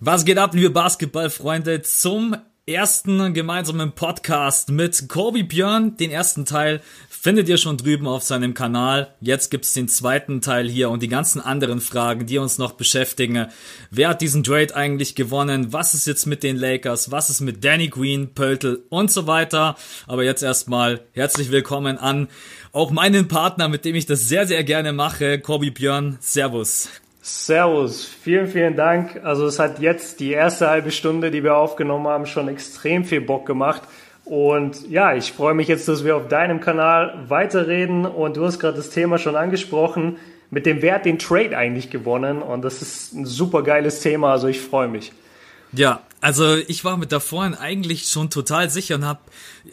Was geht ab, liebe Basketballfreunde, zum ersten gemeinsamen Podcast mit Kobe Björn. Den ersten Teil findet ihr schon drüben auf seinem Kanal. Jetzt gibt's den zweiten Teil hier und die ganzen anderen Fragen, die uns noch beschäftigen. Wer hat diesen Trade eigentlich gewonnen? Was ist jetzt mit den Lakers? Was ist mit Danny Green, Pöltl und so weiter? Aber jetzt erstmal herzlich willkommen an auch meinen Partner, mit dem ich das sehr, sehr gerne mache, Kobe Björn. Servus. Servus, vielen, vielen Dank. Also es hat jetzt die erste halbe Stunde, die wir aufgenommen haben, schon extrem viel Bock gemacht. Und ja, ich freue mich jetzt, dass wir auf deinem Kanal weiterreden. Und du hast gerade das Thema schon angesprochen. Mit dem Wert den Trade eigentlich gewonnen. Und das ist ein super geiles Thema. Also ich freue mich. Ja, also ich war mit da vorhin eigentlich schon total sicher und habe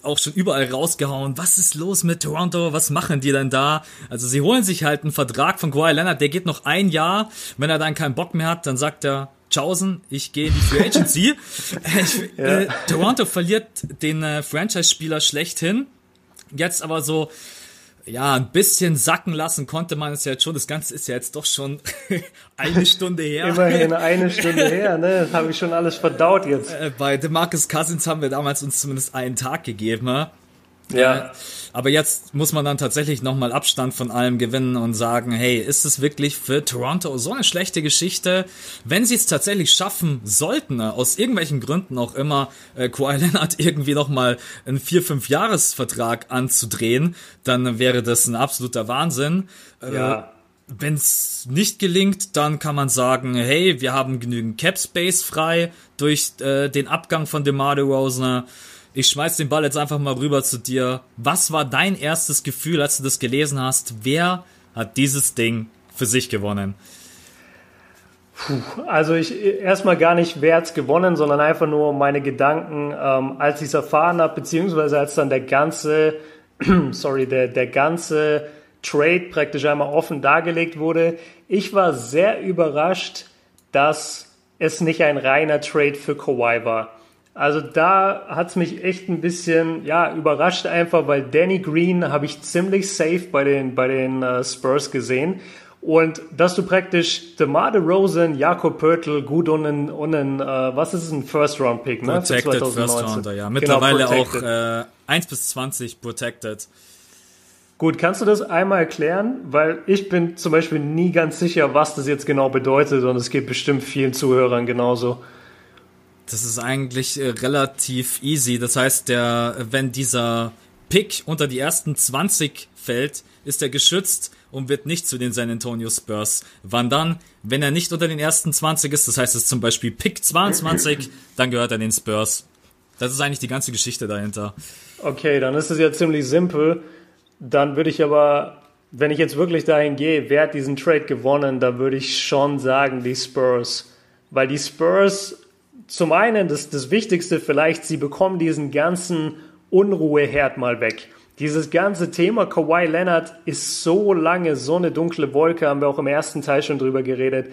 auch schon überall rausgehauen, was ist los mit Toronto, was machen die denn da? Also sie holen sich halt einen Vertrag von Kawhi Leonard, der geht noch ein Jahr, wenn er dann keinen Bock mehr hat, dann sagt er, Tschaußen, ich gehe in die Free Agency. ich, ja. äh, Toronto verliert den äh, Franchise-Spieler schlechthin, jetzt aber so ja, ein bisschen sacken lassen konnte man es ja jetzt schon. Das Ganze ist ja jetzt doch schon eine Stunde her. Immerhin eine Stunde her, ne? Das habe ich schon alles verdaut jetzt. Äh, bei DeMarcus Cousins haben wir damals uns zumindest einen Tag gegeben. Ne? Ja. Äh, aber jetzt muss man dann tatsächlich nochmal Abstand von allem gewinnen und sagen, hey, ist es wirklich für Toronto so eine schlechte Geschichte? Wenn sie es tatsächlich schaffen sollten, äh, aus irgendwelchen Gründen auch immer, äh, Kawhi Leonard irgendwie nochmal einen 4-5-Jahres-Vertrag anzudrehen, dann wäre das ein absoluter Wahnsinn. Äh, ja. Äh, wenn es nicht gelingt, dann kann man sagen, hey, wir haben genügend Cap Space frei durch äh, den Abgang von DeMar DeRozan. Ich schmeiß den Ball jetzt einfach mal rüber zu dir. Was war dein erstes Gefühl, als du das gelesen hast? Wer hat dieses Ding für sich gewonnen? Puh, also ich erstmal gar nicht, wer hat's gewonnen, sondern einfach nur meine Gedanken, ähm, als ich es erfahren habe, beziehungsweise als dann der ganze, sorry, der, der ganze Trade praktisch einmal offen dargelegt wurde. Ich war sehr überrascht, dass es nicht ein reiner Trade für Kawhi war. Also da hat's mich echt ein bisschen ja überrascht einfach, weil Danny Green habe ich ziemlich safe bei den bei den uh, Spurs gesehen und dass du praktisch DeMar DeRozan, Jakob Pörtl, gut und ein, und ein uh, was ist es, ein First Round Pick, ne? Protected First Rounder, ja. Mittlerweile genau, auch äh, 1 bis 20 protected. Gut, kannst du das einmal erklären? Weil ich bin zum Beispiel nie ganz sicher, was das jetzt genau bedeutet und es geht bestimmt vielen Zuhörern genauso. Das ist eigentlich äh, relativ easy. Das heißt, der, wenn dieser Pick unter die ersten 20 fällt, ist er geschützt und wird nicht zu den San Antonio Spurs wandern. Wenn er nicht unter den ersten 20 ist, das heißt, es ist zum Beispiel Pick 22, dann gehört er den Spurs. Das ist eigentlich die ganze Geschichte dahinter. Okay, dann ist es ja ziemlich simpel. Dann würde ich aber, wenn ich jetzt wirklich dahin gehe, wer hat diesen Trade gewonnen, dann würde ich schon sagen, die Spurs. Weil die Spurs zum einen, das, das Wichtigste vielleicht, sie bekommen diesen ganzen Unruheherd mal weg. Dieses ganze Thema Kawhi Leonard ist so lange so eine dunkle Wolke, haben wir auch im ersten Teil schon drüber geredet,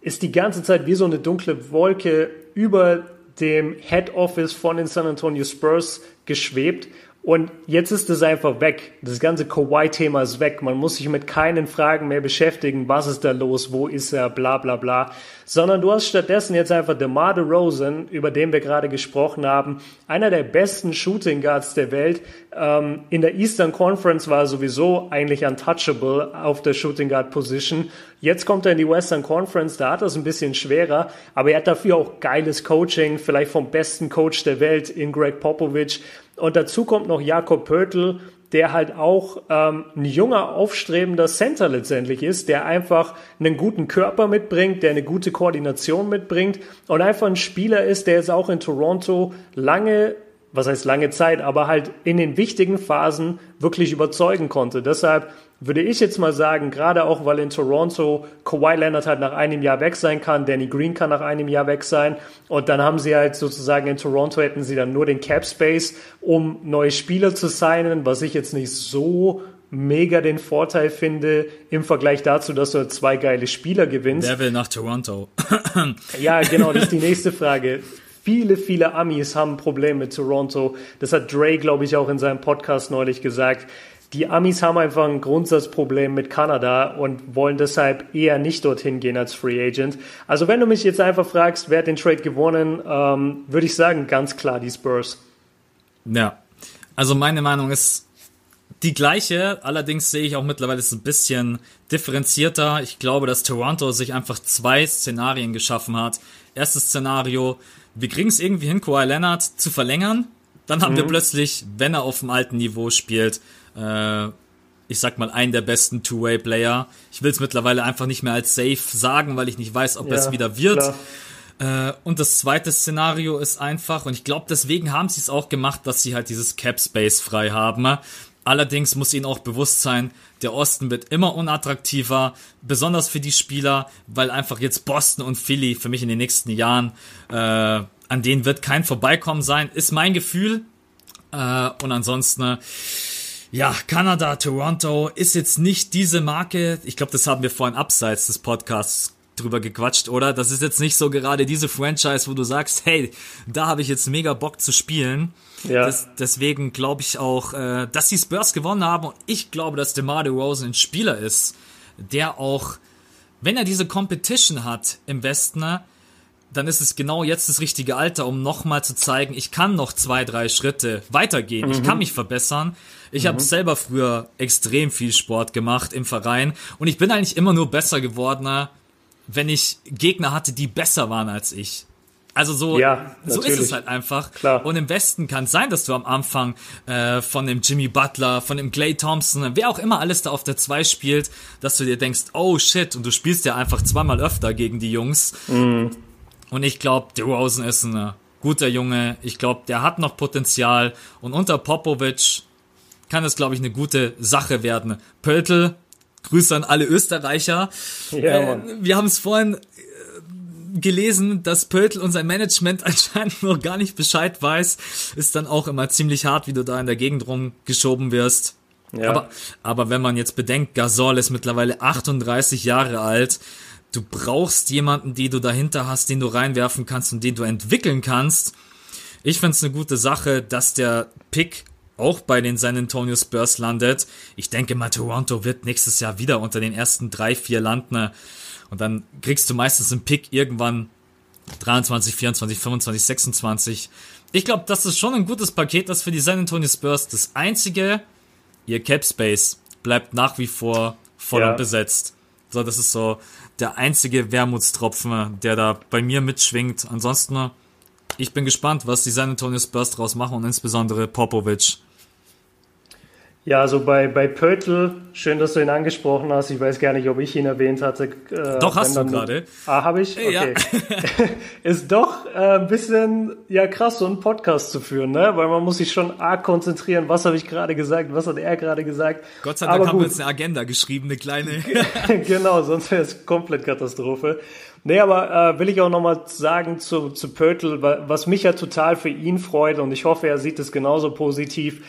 ist die ganze Zeit wie so eine dunkle Wolke über dem Head Office von den San Antonio Spurs geschwebt und jetzt ist es einfach weg. Das ganze Kawhi-Thema ist weg. Man muss sich mit keinen Fragen mehr beschäftigen. Was ist da los? Wo ist er? Bla, bla, bla. Sondern du hast stattdessen jetzt einfach DeMar DeRozan, über den wir gerade gesprochen haben. Einer der besten Shooting Guards der Welt. Ähm, in der Eastern Conference war er sowieso eigentlich untouchable auf der Shooting Guard Position. Jetzt kommt er in die Western Conference. Da hat er es ein bisschen schwerer. Aber er hat dafür auch geiles Coaching. Vielleicht vom besten Coach der Welt in Greg Popovich. Und dazu kommt noch Jakob Pörtl, der halt auch ähm, ein junger, aufstrebender Center letztendlich ist, der einfach einen guten Körper mitbringt, der eine gute Koordination mitbringt und einfach ein Spieler ist, der jetzt auch in Toronto lange, was heißt lange Zeit, aber halt in den wichtigen Phasen wirklich überzeugen konnte. Deshalb würde ich jetzt mal sagen, gerade auch, weil in Toronto Kawhi Leonard halt nach einem Jahr weg sein kann, Danny Green kann nach einem Jahr weg sein und dann haben sie halt sozusagen in Toronto hätten sie dann nur den Cap Space, um neue Spieler zu signen, was ich jetzt nicht so mega den Vorteil finde im Vergleich dazu, dass du zwei geile Spieler gewinnst. Wer will nach Toronto? ja, genau, das ist die nächste Frage. Viele, viele Amis haben ein Problem mit Toronto. Das hat Dre, glaube ich, auch in seinem Podcast neulich gesagt die Amis haben einfach ein Grundsatzproblem mit Kanada und wollen deshalb eher nicht dorthin gehen als Free Agent. Also wenn du mich jetzt einfach fragst, wer hat den Trade gewonnen, ähm, würde ich sagen, ganz klar die Spurs. Ja, also meine Meinung ist die gleiche, allerdings sehe ich auch mittlerweile es ein bisschen differenzierter. Ich glaube, dass Toronto sich einfach zwei Szenarien geschaffen hat. Erstes Szenario, wir kriegen es irgendwie hin, Kawhi Leonard zu verlängern. Dann haben mhm. wir plötzlich, wenn er auf dem alten Niveau spielt, äh, ich sag mal, einen der besten Two-Way-Player. Ich will es mittlerweile einfach nicht mehr als safe sagen, weil ich nicht weiß, ob ja, es wieder wird. Äh, und das zweite Szenario ist einfach, und ich glaube, deswegen haben sie es auch gemacht, dass sie halt dieses Cap-Space frei haben. Allerdings muss ihnen auch bewusst sein, der Osten wird immer unattraktiver, besonders für die Spieler, weil einfach jetzt Boston und Philly für mich in den nächsten Jahren, äh, an denen wird kein Vorbeikommen sein, ist mein Gefühl. Äh, und ansonsten, ja, Kanada, Toronto ist jetzt nicht diese Marke. Ich glaube, das haben wir vorhin abseits des Podcasts drüber gequatscht, oder? Das ist jetzt nicht so gerade diese Franchise, wo du sagst, hey, da habe ich jetzt mega Bock zu spielen. Ja. Das, deswegen glaube ich auch, äh, dass die Spurs gewonnen haben und ich glaube, dass DeMar DeRozan ein Spieler ist, der auch, wenn er diese Competition hat im Westen, dann ist es genau jetzt das richtige Alter, um nochmal zu zeigen, ich kann noch zwei, drei Schritte weitergehen, mhm. ich kann mich verbessern. Ich mhm. habe selber früher extrem viel Sport gemacht im Verein und ich bin eigentlich immer nur besser geworden, wenn ich Gegner hatte, die besser waren als ich. Also so, ja, so ist es halt einfach. Klar. Und im Westen kann es sein, dass du am Anfang äh, von dem Jimmy Butler, von dem Clay Thompson, wer auch immer alles da auf der 2 spielt, dass du dir denkst, oh shit, und du spielst ja einfach zweimal öfter gegen die Jungs. Mhm. Und ich glaube, DeRozan ist ein äh, guter Junge. Ich glaube, der hat noch Potenzial. Und unter Popovic kann es, glaube ich, eine gute Sache werden. Pöltl, Grüße an alle Österreicher. Ja, äh, wir haben es vorhin äh, gelesen, dass Pöltl und sein Management anscheinend noch gar nicht Bescheid weiß. Ist dann auch immer ziemlich hart, wie du da in der Gegend rumgeschoben wirst. Ja. Aber, aber wenn man jetzt bedenkt, Gasol ist mittlerweile 38 Jahre alt du brauchst jemanden, den du dahinter hast, den du reinwerfen kannst und den du entwickeln kannst. Ich finde es eine gute Sache, dass der Pick auch bei den San Antonio Spurs landet. Ich denke mal, Toronto wird nächstes Jahr wieder unter den ersten drei, vier landen. Und dann kriegst du meistens einen Pick irgendwann 23, 24, 25, 26. Ich glaube, das ist schon ein gutes Paket, das für die San Antonio Spurs. Das einzige, ihr Cap Space bleibt nach wie vor voll ja. und besetzt. So, das ist so der einzige Wermutstropfen, der da bei mir mitschwingt. Ansonsten, ich bin gespannt, was die San Antonio Spurs draus machen und insbesondere Popovic. Ja, also bei, bei Pöttl, schön, dass du ihn angesprochen hast. Ich weiß gar nicht, ob ich ihn erwähnt hatte. Äh, doch, hast du gerade. Ah, habe ich? Okay. Ja. ist doch äh, ein bisschen ja krass, so einen Podcast zu führen, ne? Weil man muss sich schon arg konzentrieren. Was habe ich gerade gesagt? Was hat er gerade gesagt? Gott sei Dank haben wir jetzt eine Agenda geschrieben, eine kleine. genau, sonst wäre es komplett Katastrophe. Nee, aber äh, will ich auch nochmal sagen zu, zu Pöttl, was mich ja total für ihn freut und ich hoffe, er sieht es genauso positiv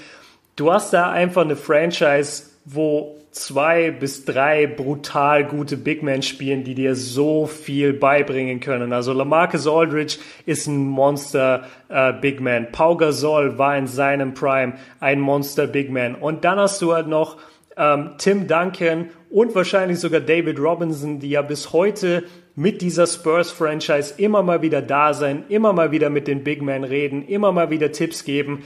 du hast da einfach eine Franchise, wo zwei bis drei brutal gute Big Men spielen, die dir so viel beibringen können. Also Lamarcus Aldridge ist ein Monster äh, Big Man. Pau Gasol war in seinem Prime ein Monster Big Man. Und dann hast du halt noch ähm, Tim Duncan und wahrscheinlich sogar David Robinson, die ja bis heute mit dieser Spurs-Franchise immer mal wieder da sein, immer mal wieder mit den Big Men reden, immer mal wieder Tipps geben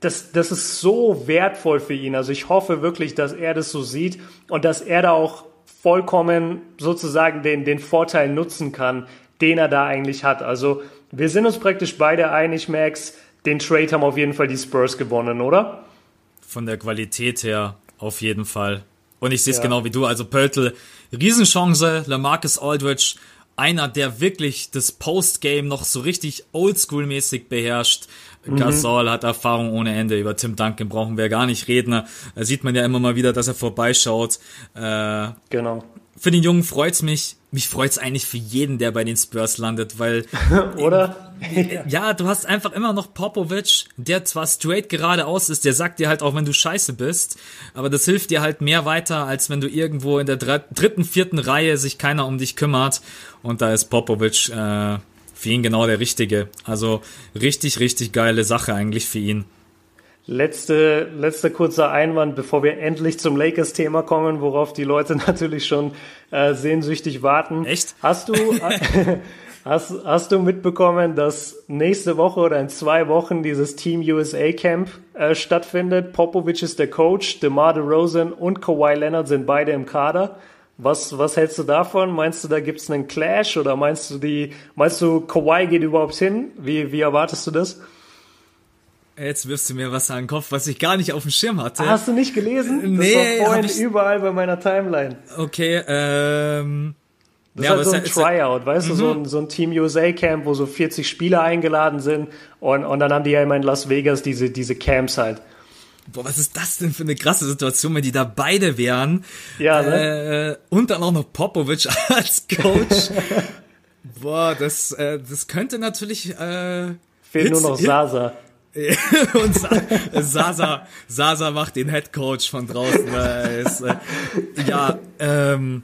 das, das ist so wertvoll für ihn. Also ich hoffe wirklich, dass er das so sieht und dass er da auch vollkommen sozusagen den, den Vorteil nutzen kann, den er da eigentlich hat. Also wir sind uns praktisch beide einig, Max. Den Trade haben auf jeden Fall die Spurs gewonnen, oder? Von der Qualität her auf jeden Fall. Und ich sehe es ja. genau wie du. Also Pöltl, Riesenchance, Lamarcus Aldridge, einer, der wirklich das Postgame noch so richtig oldschool-mäßig beherrscht. Mhm. Gasol hat Erfahrung ohne Ende. Über Tim Duncan brauchen wir gar nicht reden. Da sieht man ja immer mal wieder, dass er vorbeischaut. Äh, genau. Für den Jungen freut's mich. Mich freut's eigentlich für jeden, der bei den Spurs landet, weil oder? ja, du hast einfach immer noch Popovic, der zwar straight geradeaus ist, der sagt dir halt auch, wenn du scheiße bist, aber das hilft dir halt mehr weiter, als wenn du irgendwo in der dritten, vierten Reihe sich keiner um dich kümmert. Und da ist Popovic äh, für ihn genau der richtige. Also richtig, richtig geile Sache eigentlich für ihn. Letzte, letzter kurzer Einwand, bevor wir endlich zum Lakers-Thema kommen, worauf die Leute natürlich schon äh, sehnsüchtig warten. Echt? Hast du, hast, hast du mitbekommen, dass nächste Woche oder in zwei Wochen dieses Team USA Camp äh, stattfindet? Popovic ist der Coach, DeMar DeRozan und Kawhi Leonard sind beide im Kader. Was, was hältst du davon? Meinst du, da gibt's einen Clash oder meinst du die, meinst du, Kawhi geht überhaupt hin? Wie, wie erwartest du das? Jetzt wirfst du mir was an den Kopf, was ich gar nicht auf dem Schirm hatte. Hast du nicht gelesen? Nee, das war vorhin ich- überall bei meiner Timeline. Okay, ähm. Das ja, ist halt so ein Mhm. Tryout, weißt du, so ein, so ein Team USA Camp, wo so 40 Spieler eingeladen sind und, und dann haben die ja immer in Las Vegas diese, diese Camps halt. Boah, was ist das denn für eine krasse Situation, wenn die da beide wären? Ja, ne? Äh, und dann auch noch Popovic als Coach. Boah, das, äh, das könnte natürlich, äh, Fehlt nur Hits- noch Sasa. und Sa Sasa, Sasa macht den Head Coach von draußen. Es, äh, ja, ähm,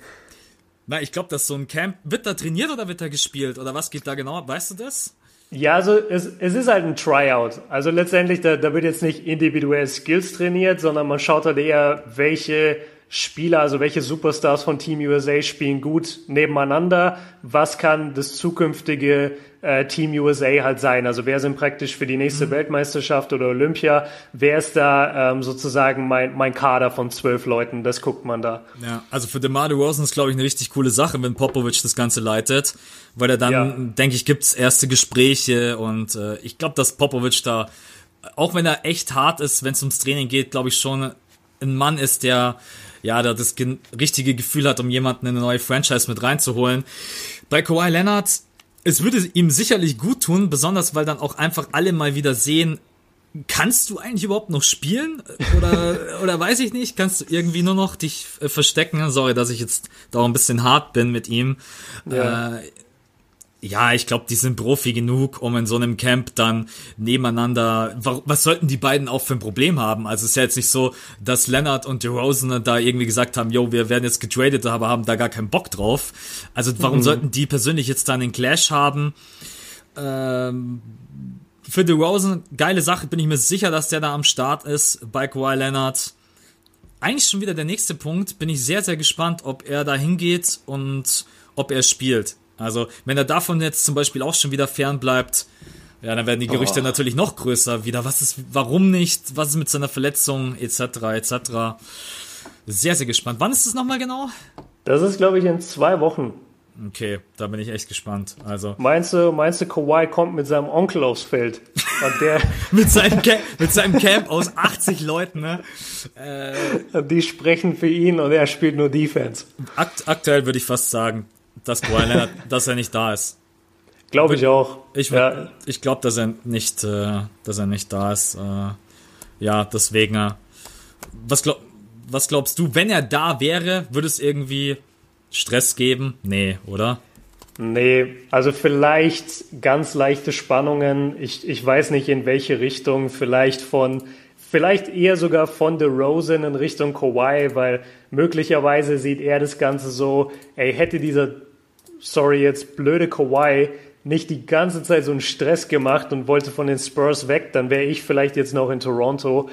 na, ich glaube, dass so ein Camp, wird da trainiert oder wird da gespielt? Oder was geht da genau? ab? Weißt du das? Ja, also es, es ist halt ein Tryout. Also letztendlich, da, da wird jetzt nicht individuell Skills trainiert, sondern man schaut halt eher, welche Spieler, also welche Superstars von Team USA spielen gut nebeneinander. Was kann das zukünftige äh, Team USA halt sein? Also wer sind praktisch für die nächste Weltmeisterschaft oder Olympia? Wer ist da ähm, sozusagen mein, mein Kader von zwölf Leuten? Das guckt man da. Ja, also für DeMar DeRozan ist, glaube ich, eine richtig coole Sache, wenn Popovic das Ganze leitet, weil er dann, Ja. denke ich, gibt's erste Gespräche und äh, ich glaube, dass Popovic da, auch wenn er echt hart ist, wenn es ums Training geht, glaube ich schon ein Mann ist, der ja, der das gen- richtige Gefühl hat, um jemanden in eine neue Franchise mit reinzuholen. Bei Kawhi Leonard, es würde ihm sicherlich gut tun, besonders weil dann auch einfach alle mal wieder sehen, kannst du eigentlich überhaupt noch spielen? Oder, oder weiß ich nicht, kannst du irgendwie nur noch dich äh, verstecken? Sorry, dass ich jetzt da auch ein bisschen hart bin mit ihm. Ja. Äh, ja, ich glaube, die sind Profi genug, um in so einem Camp dann nebeneinander. wa- Was sollten die beiden auch für ein Problem haben? Also es ist ja jetzt nicht so, dass Leonard und DeRozan da irgendwie gesagt haben, yo, wir werden jetzt getradet, aber haben da gar keinen Bock drauf. Also warum sollten die persönlich jetzt dann einen Clash haben? Ähm, für DeRozan, geile Sache, bin ich mir sicher, dass der da am Start ist bei Kawhi Leonard. Eigentlich schon wieder der nächste Punkt, bin ich sehr, sehr gespannt, ob er da hingeht und ob er spielt. Also, wenn er davon jetzt zum Beispiel auch schon wieder fern bleibt, ja, dann werden die Gerüchte Oh. natürlich noch größer wieder. Was ist, warum nicht? Was ist mit seiner Verletzung, etc., etc. Sehr, sehr gespannt. Wann ist es nochmal genau? Das ist, glaube ich, in zwei Wochen. Okay, da bin ich echt gespannt. Also, Meinst du, meinst du, Kawhi kommt mit seinem Onkel aufs Feld? Und der, mit seinem, Camp, mit seinem Camp aus 80 Leuten, ne? die sprechen für ihn und er spielt nur Defense. Akt, aktuell würde ich fast sagen, dass Kawhi Leonard, dass er nicht da ist. Glaube ich auch. Ich, ja, ich glaube, dass er nicht, äh, dass er nicht da ist. Äh, ja, deswegen. Äh, was, glaub, was glaubst du, wenn er da wäre, würde es irgendwie Stress geben? Nee, oder? nee, also vielleicht ganz leichte Spannungen. Ich, ich weiß nicht in welche Richtung. Vielleicht von, vielleicht eher sogar von DeRozan in Richtung Kawhi, weil möglicherweise sieht er das Ganze so, ey, hätte dieser, sorry, jetzt blöde Kawhi nicht die ganze Zeit so einen Stress gemacht und wollte von den Spurs weg, dann wäre ich vielleicht jetzt noch in Toronto.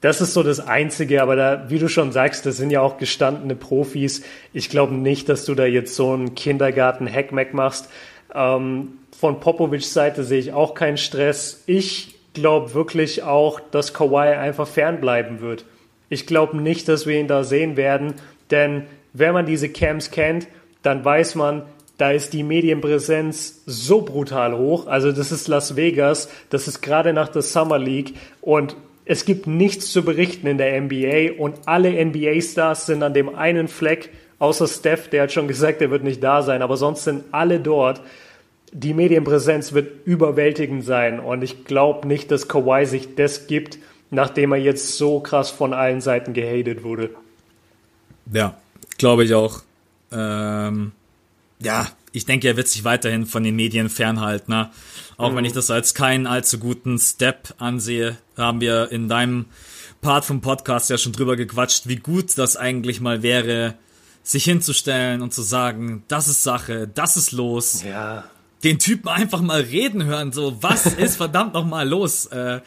Das ist so das Einzige, aber da, wie du schon sagst, das sind ja auch gestandene Profis. Ich glaube nicht, dass du da jetzt so einen Kindergarten-Hackmack machst. Ähm, von Popovics Seite sehe ich auch keinen Stress. Ich glaube wirklich auch, dass Kawhi einfach fernbleiben wird. Ich glaube nicht, dass wir ihn da sehen werden, denn wenn man diese Camps kennt, dann weiß man, da ist die Medienpräsenz so brutal hoch. Also das ist Las Vegas, das ist gerade nach der Summer League und es gibt nichts zu berichten in der NBA und alle NBA-Stars sind an dem einen Fleck, außer Steph, der hat schon gesagt, er wird nicht da sein, aber sonst sind alle dort. Die Medienpräsenz wird überwältigend sein und ich glaube nicht, dass Kawhi sich das gibt, nachdem er jetzt so krass von allen Seiten gehatet wurde. Ja, glaube ich auch. Ähm, ja, ich denke, er wird sich weiterhin von den Medien fernhalten. Ne? Auch wenn ich das als keinen allzu guten Step ansehe, haben wir in deinem Part vom Podcast ja schon drüber gequatscht, wie gut das eigentlich mal wäre, sich hinzustellen und zu sagen, das ist Sache, das ist los. Ja. Den Typen einfach mal reden hören, so, was ist verdammt noch mal los? Äh,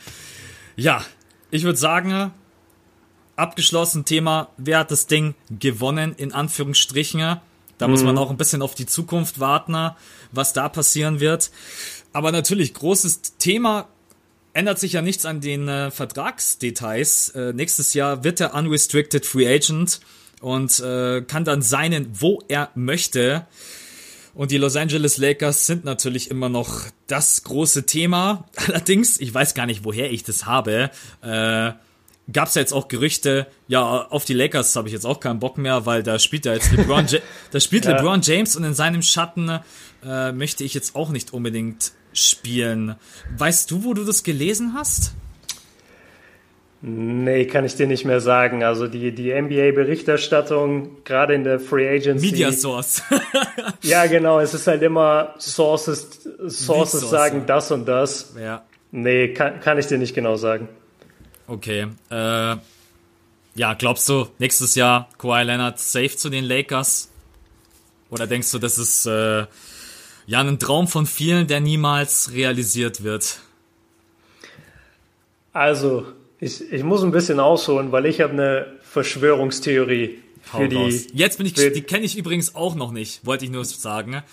ja, ich würde sagen, abgeschlossen Thema, wer hat das Ding gewonnen, in Anführungsstrichen. Da mhm. muss man auch ein bisschen auf die Zukunft warten, was da passieren wird. Aber natürlich, großes Thema, ändert sich ja nichts an den äh, Vertragsdetails. Äh, nächstes Jahr wird er Unrestricted Free Agent und äh, kann dann seinen, wo er möchte. Und die Los Angeles Lakers sind natürlich immer noch das große Thema. Allerdings, ich weiß gar nicht, woher ich das habe. Äh, Gab es ja jetzt auch Gerüchte, ja, auf die Lakers habe ich jetzt auch keinen Bock mehr, weil da spielt ja jetzt LeBron, ja da spielt ja. LeBron James und in seinem Schatten äh, möchte ich jetzt auch nicht unbedingt spielen. Weißt du, wo du das gelesen hast? Nee, kann ich dir nicht mehr sagen. Also die, die NBA-Berichterstattung, gerade in der Free Agency. Media Source. ja, genau. Es ist halt immer Sources, Sources sagen das und das. Ja. Nee, kann, kann ich dir nicht genau sagen. Okay. Äh, ja, glaubst du, nächstes Jahr Kawhi Leonard safe zu den Lakers? Oder denkst du, das ist äh, ja ein Traum von vielen, der niemals realisiert wird? Also, ich, ich muss ein bisschen ausholen, weil ich habe eine Verschwörungstheorie für die. Jetzt bin ich, die kenne ich übrigens auch noch nicht, wollte ich nur sagen.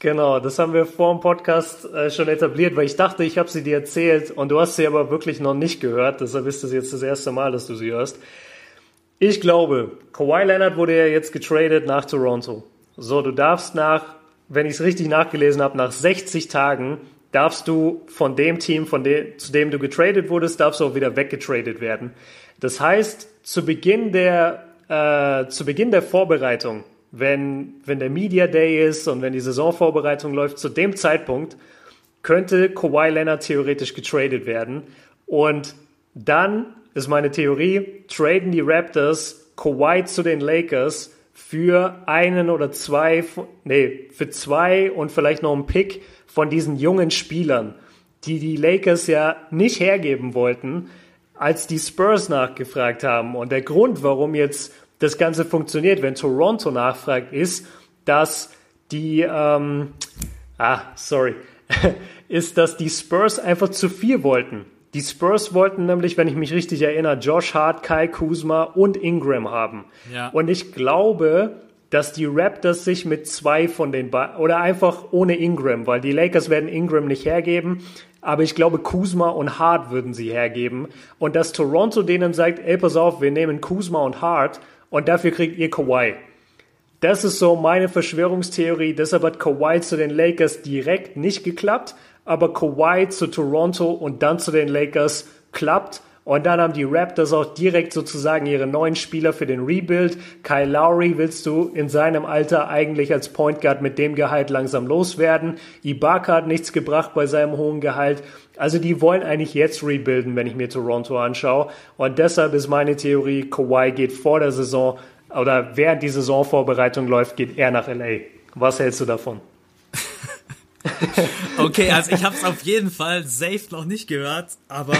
Genau, das haben wir vor dem Podcast äh, schon etabliert, weil ich dachte, ich habe sie dir erzählt und du hast sie aber wirklich noch nicht gehört. Deshalb ist das jetzt das erste Mal, dass du sie hörst. Ich glaube, Kawhi Leonard wurde ja jetzt getradet nach Toronto. So, du darfst nach, wenn ich es richtig nachgelesen habe, nach 60 Tagen darfst du von dem Team, von dem, zu dem du getradet wurdest, darfst du auch wieder weggetradet werden. Das heißt, zu Beginn der, äh, zu Beginn der Vorbereitung, wenn, wenn der Media Day ist und wenn die Saisonvorbereitung läuft, zu dem Zeitpunkt könnte Kawhi Leonard theoretisch getradet werden. Und dann ist meine Theorie, traden die Raptors Kawhi zu den Lakers für einen oder zwei, nee, für zwei und vielleicht noch einen Pick von diesen jungen Spielern, die die Lakers ja nicht hergeben wollten, als die Spurs nachgefragt haben. Und der Grund, warum jetzt das Ganze funktioniert, wenn Toronto nachfragt, ist, dass die, ähm, ah, sorry, ist, dass die Spurs einfach zu viel wollten. Die Spurs wollten nämlich, wenn ich mich richtig erinnere, Josh Hart, Kai Kuzma und Ingram haben. Ja. Und ich glaube, dass die Raptors sich mit zwei von den beiden oder einfach ohne Ingram, weil die Lakers werden Ingram nicht hergeben, aber ich glaube Kuzma und Hart würden sie hergeben und dass Toronto denen sagt, ey pass auf, wir nehmen Kuzma und Hart und dafür kriegt ihr Kawhi. Das ist so meine Verschwörungstheorie, deshalb hat Kawhi zu den Lakers direkt nicht geklappt, aber Kawhi zu Toronto und dann zu den Lakers klappt und dann haben die Raptors auch direkt sozusagen ihre neuen Spieler für den Rebuild. Kyle Lowry willst du in seinem Alter eigentlich als Point Guard mit dem Gehalt langsam loswerden. Ibaka hat nichts gebracht bei seinem hohen Gehalt. Also die wollen eigentlich jetzt rebuilden, wenn ich mir Toronto anschaue. Und deshalb ist meine Theorie, Kawhi geht vor der Saison oder während die Saisonvorbereitung läuft, geht er nach LA. Was hältst du davon? okay, also ich habe es auf jeden Fall safe noch nicht gehört, aber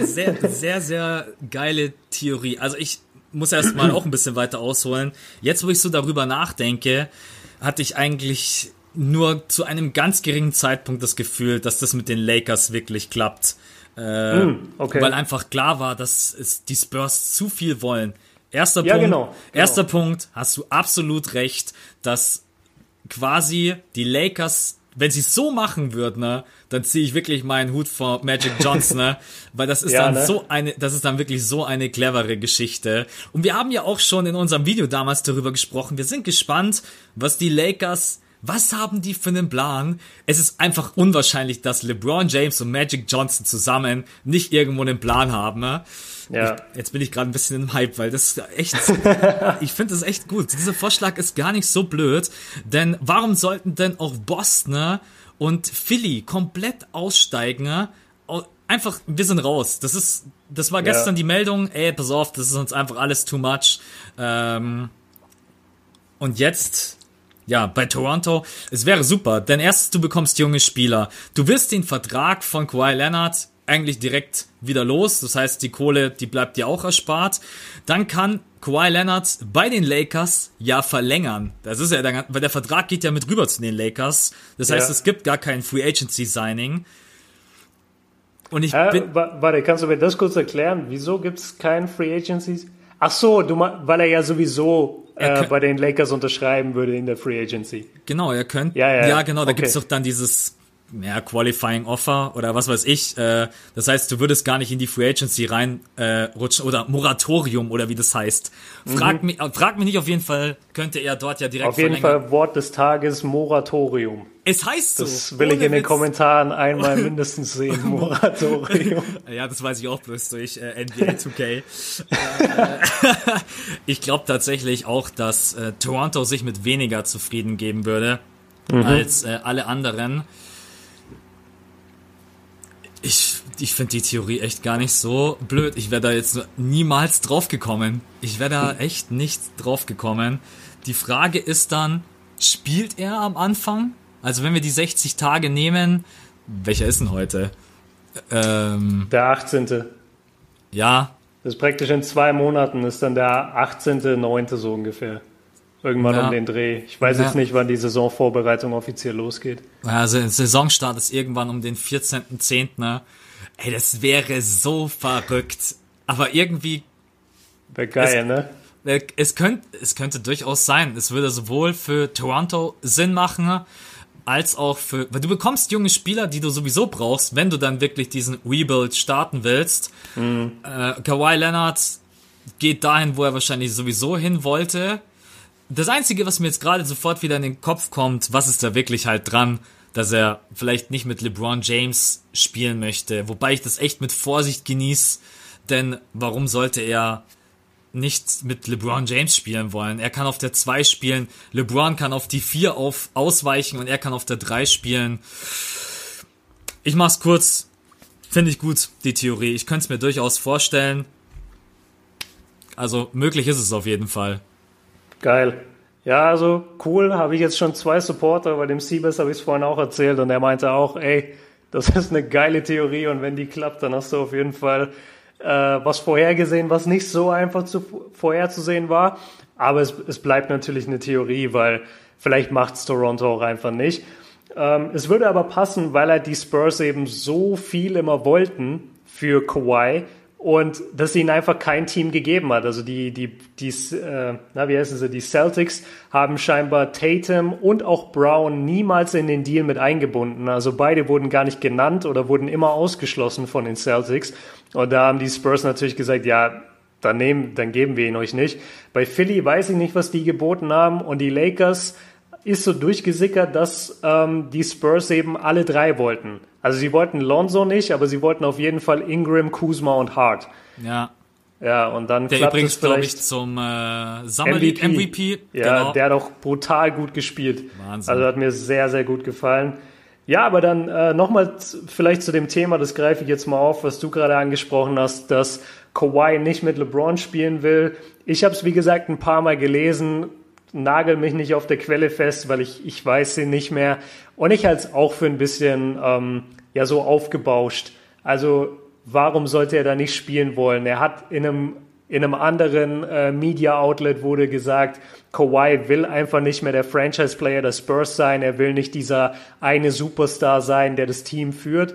sehr, sehr, sehr geile Theorie. Also ich muss erst mal auch ein bisschen weiter ausholen. Jetzt, wo ich so darüber nachdenke, hatte ich eigentlich nur zu einem ganz geringen Zeitpunkt das Gefühl, dass das mit den Lakers wirklich klappt. Äh, mm, okay. Weil einfach klar war, dass es die Spurs zu viel wollen. Erster ja, Punkt, genau, genau. erster Punkt, hast du absolut recht, dass quasi die Lakers, wenn sie es so machen würden, ne, dann ziehe ich wirklich meinen Hut vor Magic Johnson, ne, weil das ist ja, dann ne? so eine, das ist dann wirklich so eine clevere Geschichte. Und wir haben ja auch schon in unserem Video damals darüber gesprochen. Wir sind gespannt, was die Lakers was haben die für einen Plan? Es ist einfach unwahrscheinlich, dass LeBron James und Magic Johnson zusammen nicht irgendwo einen Plan haben. Ne? Ja. Ich, jetzt bin ich gerade ein bisschen im Hype, weil das echt, ich finde das echt gut. Dieser Vorschlag ist gar nicht so blöd, denn warum sollten denn auch Boston und Philly komplett aussteigen? Einfach, wir sind raus. Das ist, das war gestern ja. die Meldung, ey, pass auf, das ist uns einfach alles too much. Ähm, und jetzt, ja, bei Toronto, es wäre super, denn erstens, du bekommst junge Spieler. Du wirst den Vertrag von Kawhi Leonard eigentlich direkt wieder los. Das heißt, die Kohle, die bleibt dir auch erspart. Dann kann Kawhi Leonard bei den Lakers ja verlängern. Das ist ja, der, weil der Vertrag geht ja mit rüber zu den Lakers. Das heißt, ja. es gibt gar kein Free Agency Signing. Und ich Hä? bin, Wa- Warte, kannst du mir das kurz erklären? Wieso gibt es keinen Free Agencies? Ach so, du, weil er ja sowieso Er äh, bei den Lakers unterschreiben würde in der Free Agency. genau, ihr könnt, Ja, ja, ja. genau, da Okay. gibt's doch dann dieses, ja, Qualifying Offer oder was weiß ich. Äh, das heißt, du würdest gar nicht in die Free Agency rein äh, oder Moratorium oder wie das heißt. Frag, mich, äh, frag mich nicht, auf jeden Fall könnte er dort ja direkt Mhm. Auf jeden verlängern. Fall Wort des Tages Moratorium. Es heißt so. Das will ich in den Witz. Kommentaren einmal mindestens sehen. Moratorium. Ja, das weiß ich auch bloß durch äh, NBA 2K. Äh, ich glaube tatsächlich auch, dass Toronto sich mit weniger zufrieden geben würde als äh, alle anderen. Ich, ich finde die Theorie echt gar nicht so blöd. Ich wäre da jetzt niemals drauf gekommen. Ich wäre da echt nicht drauf gekommen. Die Frage ist dann, spielt er am Anfang? Also wenn wir die 60 Tage nehmen, welcher ist denn heute? Ähm, Der 18. ja, Das ist praktisch in zwei Monaten, ist dann der 18.9. so ungefähr. Irgendwann Ja. um den Dreh. Ich weiß Ja. jetzt nicht, wann die Saisonvorbereitung offiziell losgeht. also Saisonstart ist irgendwann um den 14.10. ne? Ey, das wäre so verrückt. Aber irgendwie, Wäre geil, Es- ne? äh, es könnte, es könnte durchaus sein. Es würde sowohl für Toronto Sinn machen, als auch für, weil du bekommst junge Spieler, die du sowieso brauchst, wenn du dann wirklich diesen Rebuild starten willst. Äh, Kawhi Leonard geht dahin, wo er wahrscheinlich sowieso hin wollte. Das Einzige, was mir jetzt gerade sofort wieder in den Kopf kommt, was ist da wirklich halt dran, dass er vielleicht nicht mit LeBron James spielen möchte. Wobei ich das echt mit Vorsicht genieße, denn warum sollte er nicht mit LeBron James spielen wollen? Er kann auf der 2 spielen, LeBron kann auf die 4 auf, ausweichen und er kann auf der 3 spielen. Ich mach's kurz. Finde ich gut, die Theorie. Ich könnte es mir durchaus vorstellen. Also möglich ist es auf jeden Fall. Geil. Ja, also cool. Habe ich jetzt schon zwei Supporter. Bei dem Siebes habe ich es vorhin auch erzählt und er meinte auch, ey, das ist eine geile Theorie und wenn die klappt, dann hast du auf jeden Fall äh, was vorhergesehen, was nicht so einfach zu, vorherzusehen war. Aber es, es bleibt natürlich eine Theorie, weil vielleicht macht's Toronto auch einfach nicht. Ähm, es würde aber passen, weil halt die Spurs eben so viel immer wollten für Kawhi und dass ihnen einfach kein Team gegeben hat. Also die, die, die, äh, na, wie heißen sie, die Celtics haben scheinbar Tatum und auch Brown niemals in den Deal mit eingebunden. Also beide wurden gar nicht genannt oder wurden immer ausgeschlossen von den Celtics. Und da haben die Spurs natürlich gesagt, ja, dann nehmen, dann geben wir ihn euch nicht. Bei Philly weiß ich nicht, was die geboten haben und die Lakers ist so durchgesickert, dass ähm, die Spurs eben alle drei wollten. Also sie wollten Lonzo nicht, aber sie wollten auf jeden Fall Ingram, Kuzma und Hart. Ja. Ja, und dann Der übrigens, glaube ich, zum äh, Summer League MVP. Ja, genau. der hat auch brutal gut gespielt. Wahnsinn. Also hat mir sehr, sehr gut gefallen. Ja, aber dann äh, nochmal vielleicht zu dem Thema, das greife ich jetzt mal auf, was du gerade angesprochen hast, dass Kawhi nicht mit LeBron spielen will. Ich habe es, wie gesagt, ein paar Mal gelesen, nagel mich nicht auf der Quelle fest, weil ich, ich weiß sie nicht mehr. Und ich halte es auch für ein bisschen ähm, ja so aufgebauscht. Also warum sollte er da nicht spielen wollen? Er hat in einem in einem anderen äh, Media Outlet wurde gesagt, Kawhi will einfach nicht mehr der Franchise Player der Spurs sein. Er will nicht dieser eine Superstar sein, der das Team führt.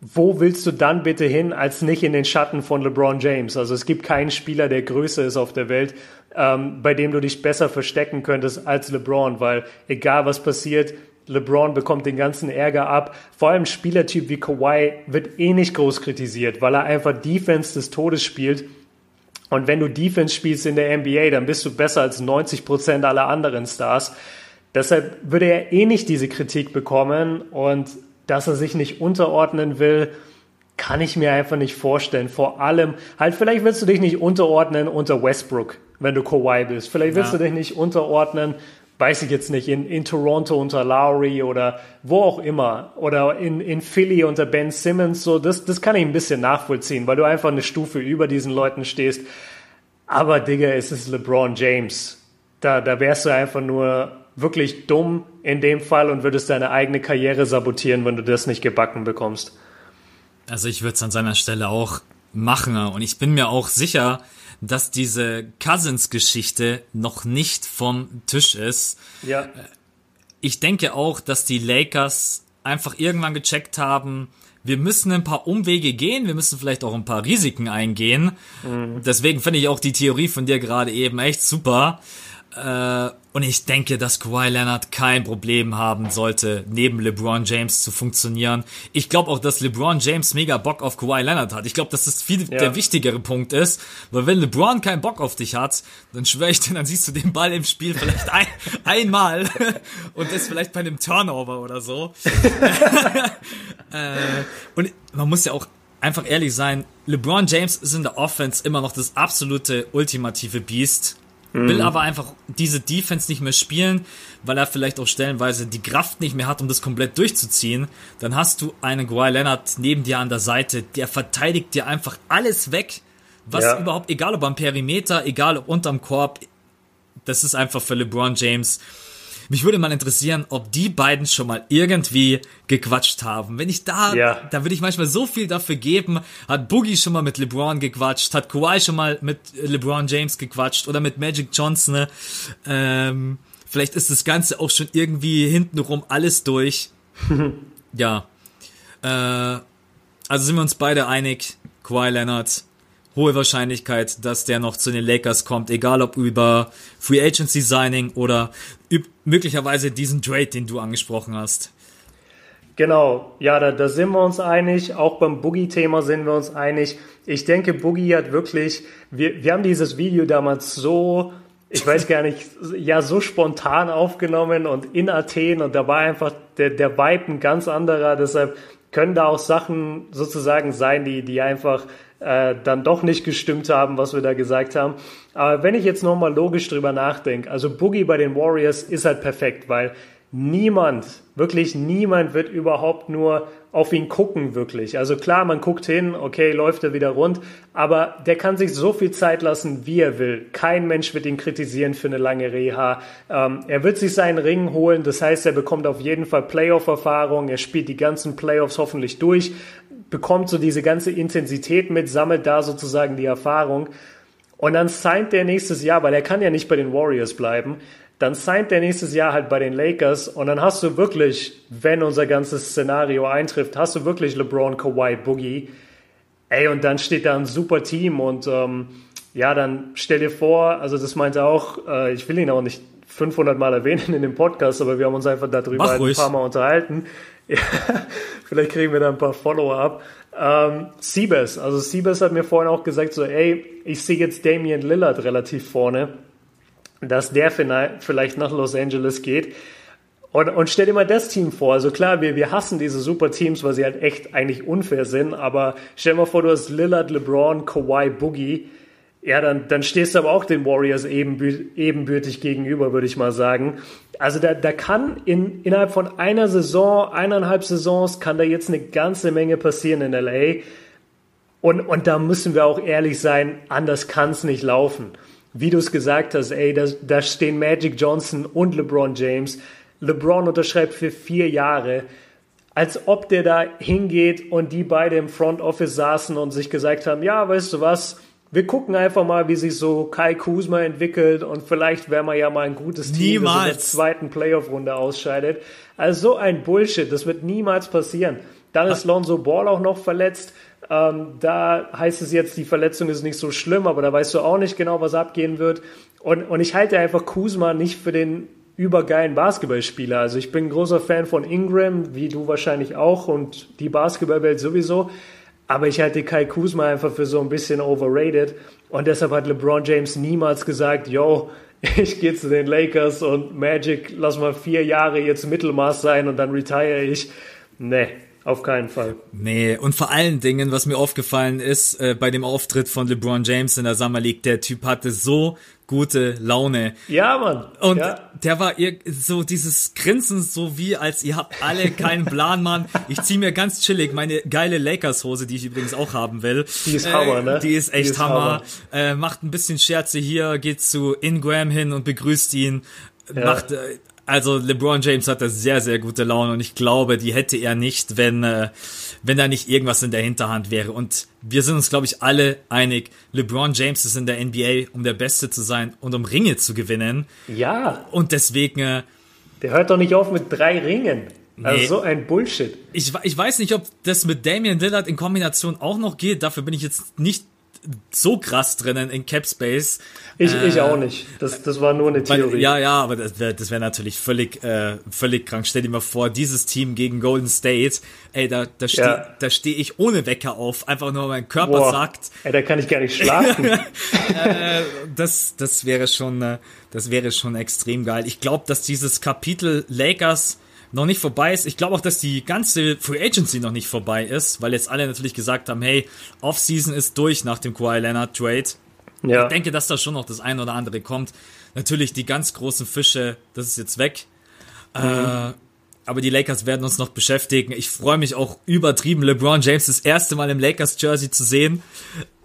Wo willst du dann bitte hin, als nicht in den Schatten von LeBron James? Also es gibt keinen Spieler, der größer ist auf der Welt, ähm, bei dem du dich besser verstecken könntest als LeBron, weil egal was passiert, LeBron bekommt den ganzen Ärger ab. Vor allem Spielertyp wie Kawhi wird eh nicht groß kritisiert, weil er einfach Defense des Todes spielt. Und wenn du Defense spielst in der NBA, dann bist du besser als 90 Prozent aller anderen Stars. Deshalb würde er eh nicht diese Kritik bekommen und dass er sich nicht unterordnen will, kann ich mir einfach nicht vorstellen. Vor allem, halt, vielleicht willst du dich nicht unterordnen unter Westbrook, wenn du Kawhi bist. Vielleicht willst Ja. du dich nicht unterordnen, weiß ich jetzt nicht, in, in Toronto unter Lowry oder wo auch immer. Oder in, in Philly unter Ben Simmons. So, das, das kann ich ein bisschen nachvollziehen, weil du einfach eine Stufe über diesen Leuten stehst. Aber Digga, es ist LeBron James. Da, da wärst du einfach nur wirklich dumm in dem Fall und würdest deine eigene Karriere sabotieren, wenn du das nicht gebacken bekommst. Also ich würde es an seiner Stelle auch machen und ich bin mir auch sicher, dass diese Cousins-Geschichte noch nicht vom Tisch ist. Ja, Ich denke auch, dass die Lakers einfach irgendwann gecheckt haben, wir müssen ein paar Umwege gehen, wir müssen vielleicht auch ein paar Risiken eingehen. Mhm. Deswegen finde ich auch die Theorie von dir gerade eben echt super. Äh, und ich denke, dass Kawhi Leonard kein Problem haben sollte, neben LeBron James zu funktionieren. Ich glaube auch, dass LeBron James mega Bock auf Kawhi Leonard hat. Ich glaube, dass das viel ja. der wichtigere Punkt ist, weil wenn LeBron keinen Bock auf dich hat, dann schwöre ich dir, dann siehst du den Ball im Spiel vielleicht ein, einmal und das vielleicht bei einem Turnover oder so. äh, und man muss ja auch einfach ehrlich sein, LeBron James ist in der Offense immer noch das absolute ultimative Beast will mhm. aber einfach diese Defense nicht mehr spielen, weil er vielleicht auch stellenweise die Kraft nicht mehr hat, um das komplett durchzuziehen. Dann hast du einen Kawhi Leonard neben dir an der Seite, der verteidigt dir einfach alles weg, was ja. überhaupt, egal ob am Perimeter, egal ob unterm Korb, das ist einfach für LeBron James mich würde mal interessieren, ob die beiden schon mal irgendwie gequatscht haben. Wenn ich da, ja. da würde ich manchmal so viel dafür geben. Hat Boogie schon mal mit LeBron gequatscht? Hat Kawhi schon mal mit LeBron James gequatscht? Oder mit Magic Johnson? Ähm, vielleicht ist das Ganze auch schon irgendwie hintenrum alles durch. ja. Äh, also sind wir uns beide einig. Kawhi Leonard hohe Wahrscheinlichkeit, dass der noch zu den Lakers kommt, egal ob über Free Agency Signing oder möglicherweise diesen Trade, den du angesprochen hast. Genau, ja, da, da sind wir uns einig. Auch beim Boogie-Thema sind wir uns einig. Ich denke, Boogie hat wirklich, wir, wir haben dieses Video damals so, ich weiß gar nicht, ja, so spontan aufgenommen und in Athen und da war einfach der, der Vibe ein ganz anderer. Deshalb können da auch Sachen sozusagen sein, die, die einfach äh, dann doch nicht gestimmt haben, was wir da gesagt haben. Aber wenn ich jetzt nochmal logisch drüber nachdenke, also Boogie bei den Warriors ist halt perfekt, weil niemand, wirklich niemand wird überhaupt nur auf ihn gucken, wirklich. Also klar, man guckt hin, okay, läuft er wieder rund, aber der kann sich so viel Zeit lassen, wie er will. Kein Mensch wird ihn kritisieren für eine lange Reha. Ähm, er wird sich seinen Ring holen, das heißt, er bekommt auf jeden Fall Playoff-Erfahrung, er spielt die ganzen Playoffs hoffentlich durch, bekommt so diese ganze Intensität mit, sammelt da sozusagen die Erfahrung. Und dann signed der nächstes Jahr, weil er kann ja nicht bei den Warriors bleiben, dann signed der nächstes Jahr halt bei den Lakers und dann hast du wirklich, wenn unser ganzes Szenario eintrifft, hast du wirklich LeBron, Kawhi, Boogie. Ey, und dann steht da ein super Team und ähm, ja, dann stell dir vor, also das meinte auch, äh, ich will ihn auch nicht 500 Mal erwähnen in dem Podcast, aber wir haben uns einfach darüber halt ein paar Mal unterhalten. Ja, vielleicht kriegen wir da ein paar Follower ab. Ähm, Siebes, also Siebes hat mir vorhin auch gesagt, so, ey, ich sehe jetzt Damian Lillard relativ vorne, dass der vielleicht nach Los Angeles geht. Und, und stell dir mal das Team vor. Also klar, wir, wir hassen diese super Teams, weil sie halt echt eigentlich unfair sind. Aber stell dir mal vor, du hast Lillard, LeBron, Kawhi, Boogie. Ja, dann, dann stehst du aber auch den Warriors ebenbü ebenbürtig gegenüber, würde ich mal sagen. Also da, da kann in, innerhalb von einer Saison, eineinhalb Saisons, kann da jetzt eine ganze Menge passieren in LA. Und, und da müssen wir auch ehrlich sein, anders kann es nicht laufen. Wie du es gesagt hast, ey, da, da stehen Magic Johnson und LeBron James. LeBron unterschreibt für vier Jahre als ob der da hingeht und die beide im Front Office saßen und sich gesagt haben, ja, weißt du was, wir gucken einfach mal, wie sich so Kai Kuzma entwickelt und vielleicht wäre man ja mal ein gutes Team, das in der zweiten Playoff-Runde ausscheidet. Also so ein Bullshit, das wird niemals passieren. Dann ist Lonzo Ball auch noch verletzt. Ähm, da heißt es jetzt, die Verletzung ist nicht so schlimm, aber da weißt du auch nicht genau, was abgehen wird. Und, und ich halte einfach Kuzma nicht für den übergeilen Basketballspieler. Also ich bin ein großer Fan von Ingram, wie du wahrscheinlich auch und die Basketballwelt sowieso. Aber ich halte Kai Kuzma einfach für so ein bisschen overrated. Und deshalb hat LeBron James niemals gesagt, yo, ich gehe zu den Lakers und Magic, lass mal vier Jahre jetzt Mittelmaß sein und dann retire ich. Nee, auf keinen Fall. Nee, und vor allen Dingen, was mir aufgefallen ist, äh, bei dem Auftritt von LeBron James in der Summer League, der Typ hatte so gute Laune. Ja, Mann. Und ja. der war ihr so dieses Grinsen, so wie als ihr habt alle keinen Plan, Mann. Ich zieh mir ganz chillig meine geile Lakers-Hose, die ich übrigens auch haben will. Die ist Hammer, äh, ne? Die ist echt die ist Hammer. Hammer. Äh, macht ein bisschen Scherze hier, geht zu Ingram hin und begrüßt ihn. Ja. Macht äh, also LeBron James hatte sehr, sehr gute Laune und ich glaube, die hätte er nicht, wenn, äh, wenn da nicht irgendwas in der Hinterhand wäre. Und wir sind uns, glaube ich, alle einig, LeBron James ist in der NBA, um der Beste zu sein und um Ringe zu gewinnen. Ja. Und deswegen. Äh, der hört doch nicht auf mit drei Ringen. Also so ein Bullshit. Ich, ich weiß nicht, ob das mit Damian Lillard in Kombination auch noch geht. Dafür bin ich jetzt nicht so krass drinnen in Cap Space. Ich, äh, ich auch nicht. Das, das war nur eine Theorie. Weil, ja, ja, aber das wäre das wär natürlich völlig, äh, völlig krank. Stell dir mal vor, dieses Team gegen Golden State, ey, da, da stehe ja. da steh ich ohne Wecker auf. Einfach nur mein Körper Boah. sagt. Ey, da kann ich gar nicht schlafen. äh, das, das wäre schon, äh, das wäre schon extrem geil. Ich glaube, dass dieses Kapitel Lakers noch nicht vorbei ist. Ich glaube auch, dass die ganze Free Agency noch nicht vorbei ist, weil jetzt alle natürlich gesagt haben, hey, Offseason ist durch nach dem Kawhi Leonard Trade. Ja. Ich denke, dass da schon noch das eine oder andere kommt. Natürlich die ganz großen Fische, das ist jetzt weg. Mhm. Äh, aber die Lakers werden uns noch beschäftigen. Ich freue mich auch übertrieben, LeBron James das erste Mal im Lakers Jersey zu sehen.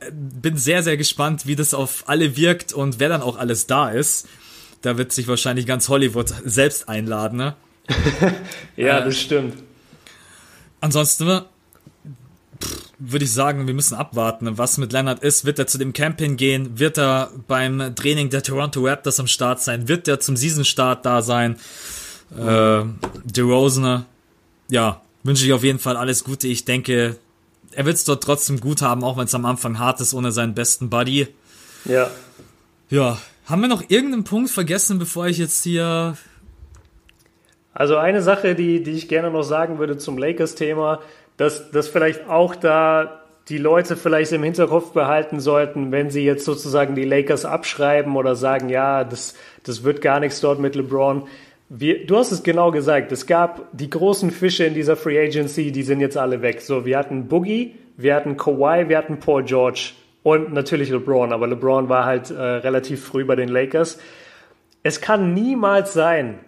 Äh, bin sehr, sehr gespannt, wie das auf alle wirkt und wer dann auch alles da ist. Da wird sich wahrscheinlich ganz Hollywood selbst einladen. Ne? ja, das stimmt. Ansonsten würde ich sagen, wir müssen abwarten, was mit Leonard ist. Wird er zu dem Camping gehen? Wird er beim Training der Toronto Raptors am Start sein? Wird er zum Season-Start da sein? Äh, DeRozan, ja, wünsche ich auf jeden Fall alles Gute. Ich denke, er wird es dort trotzdem gut haben, auch wenn es am Anfang hart ist ohne seinen besten Buddy. Ja. Ja. Haben wir noch irgendeinen Punkt vergessen, bevor ich jetzt hier also eine Sache, die, die ich gerne noch sagen würde zum Lakers-Thema, dass, dass vielleicht auch da die Leute vielleicht im Hinterkopf behalten sollten, wenn sie jetzt sozusagen die Lakers abschreiben oder sagen, ja, das, das wird gar nichts dort mit LeBron. Wir, du hast es genau gesagt, es gab die großen Fische in dieser Free Agency, die sind jetzt alle weg. So, wir hatten Boogie, wir hatten Kawhi, wir hatten Paul George und natürlich LeBron, aber LeBron war halt äh, relativ früh bei den Lakers. Es kann niemals sein,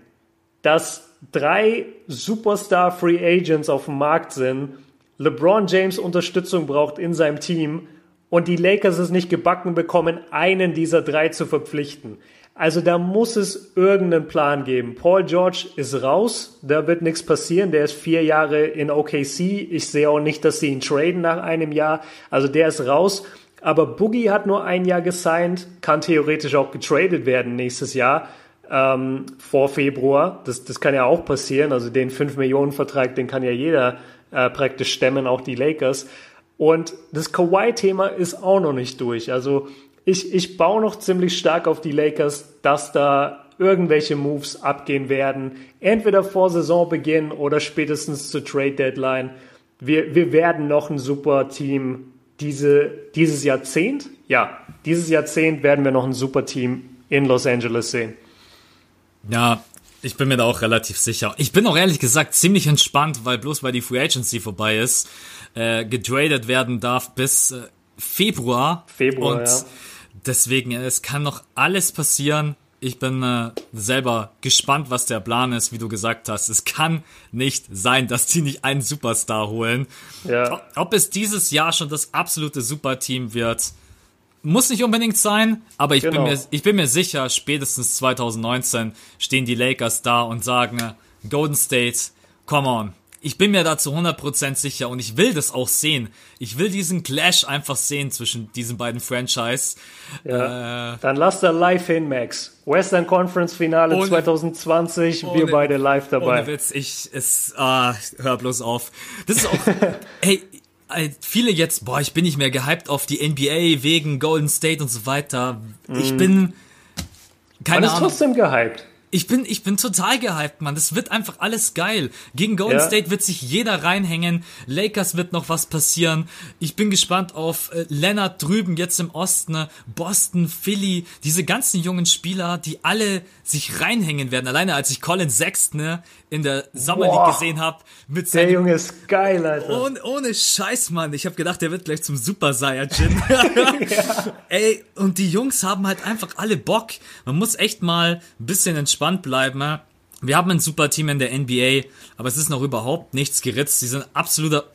dass drei Superstar Free Agents auf dem Markt sind, LeBron James Unterstützung braucht in seinem Team und die Lakers es nicht gebacken bekommen, einen dieser drei zu verpflichten. Also da muss es irgendeinen Plan geben. Paul George ist raus, da wird nichts passieren. Der ist vier Jahre in OKC. Ich sehe auch nicht, dass sie ihn traden nach einem Jahr. Also der ist raus. Aber Boogie hat nur ein Jahr gesigned, kann theoretisch auch getradet werden nächstes Jahr ähm, vor Februar. Das, das kann ja auch passieren. Also den 5-Millionen-Vertrag, den kann ja jeder äh, praktisch stemmen, auch die Lakers. Und das Kawhi-Thema ist auch noch nicht durch. Also ich, ich baue noch ziemlich stark auf die Lakers, dass da irgendwelche Moves abgehen werden. Entweder vor Saisonbeginn oder spätestens zur Trade Deadline. Wir, wir werden noch ein super Team diese, dieses Jahrzehnt. Ja, dieses Jahrzehnt werden wir noch ein super Team in Los Angeles sehen. Ja, ich bin mir da auch relativ sicher. Ich bin auch ehrlich gesagt ziemlich entspannt, weil bloß weil die Free Agency vorbei ist, äh, getradet werden darf bis äh, Februar. Februar, und ja. deswegen, äh, es kann noch alles passieren. Ich bin äh, selber gespannt, was der Plan ist, wie du gesagt hast. Es kann nicht sein, dass die nicht einen Superstar holen. Ja. Ob es dieses Jahr schon das absolute Superteam wird, muss nicht unbedingt sein, aber ich, genau. bin mir, ich bin mir sicher, spätestens 2019 stehen die Lakers da und sagen, Golden State, come on. Ich bin mir da zu 100% sicher und ich will das auch sehen. Ich will diesen Clash einfach sehen zwischen diesen beiden Franchise. Ja. Äh, Dann lass da live hin, Max. Western Conference Finale ohne, 2020, ohne, wir beide live dabei. Ohne Witz, ich, es, ah, hör bloß auf. Das ist auch, hey, viele jetzt, boah, ich bin nicht mehr gehypt auf die NBA wegen Golden State und so weiter. Ich mm. bin keine Man ist trotzdem gehypt. Ich bin, ich bin total gehypt, Mann. Das wird einfach alles geil. Gegen Golden ja. State wird sich jeder reinhängen. Lakers wird noch was passieren. Ich bin gespannt auf äh, Leonard drüben jetzt im Osten, ne? Boston, Philly, diese ganzen jungen Spieler, die alle sich reinhängen werden. Alleine als ich Colin Sexton ne, in der Summer League gesehen habe mit Der Junge ist geil, Alter. Ohne, ohne Scheiß, Mann. Ich habe gedacht, der wird gleich zum Super Saiyajin. ja. Ey, und die Jungs haben halt einfach alle Bock. Man muss echt mal ein bisschen entspannt bleiben. Wir haben ein super Team in der NBA, aber es ist noch überhaupt nichts geritzt. Sie sind absoluter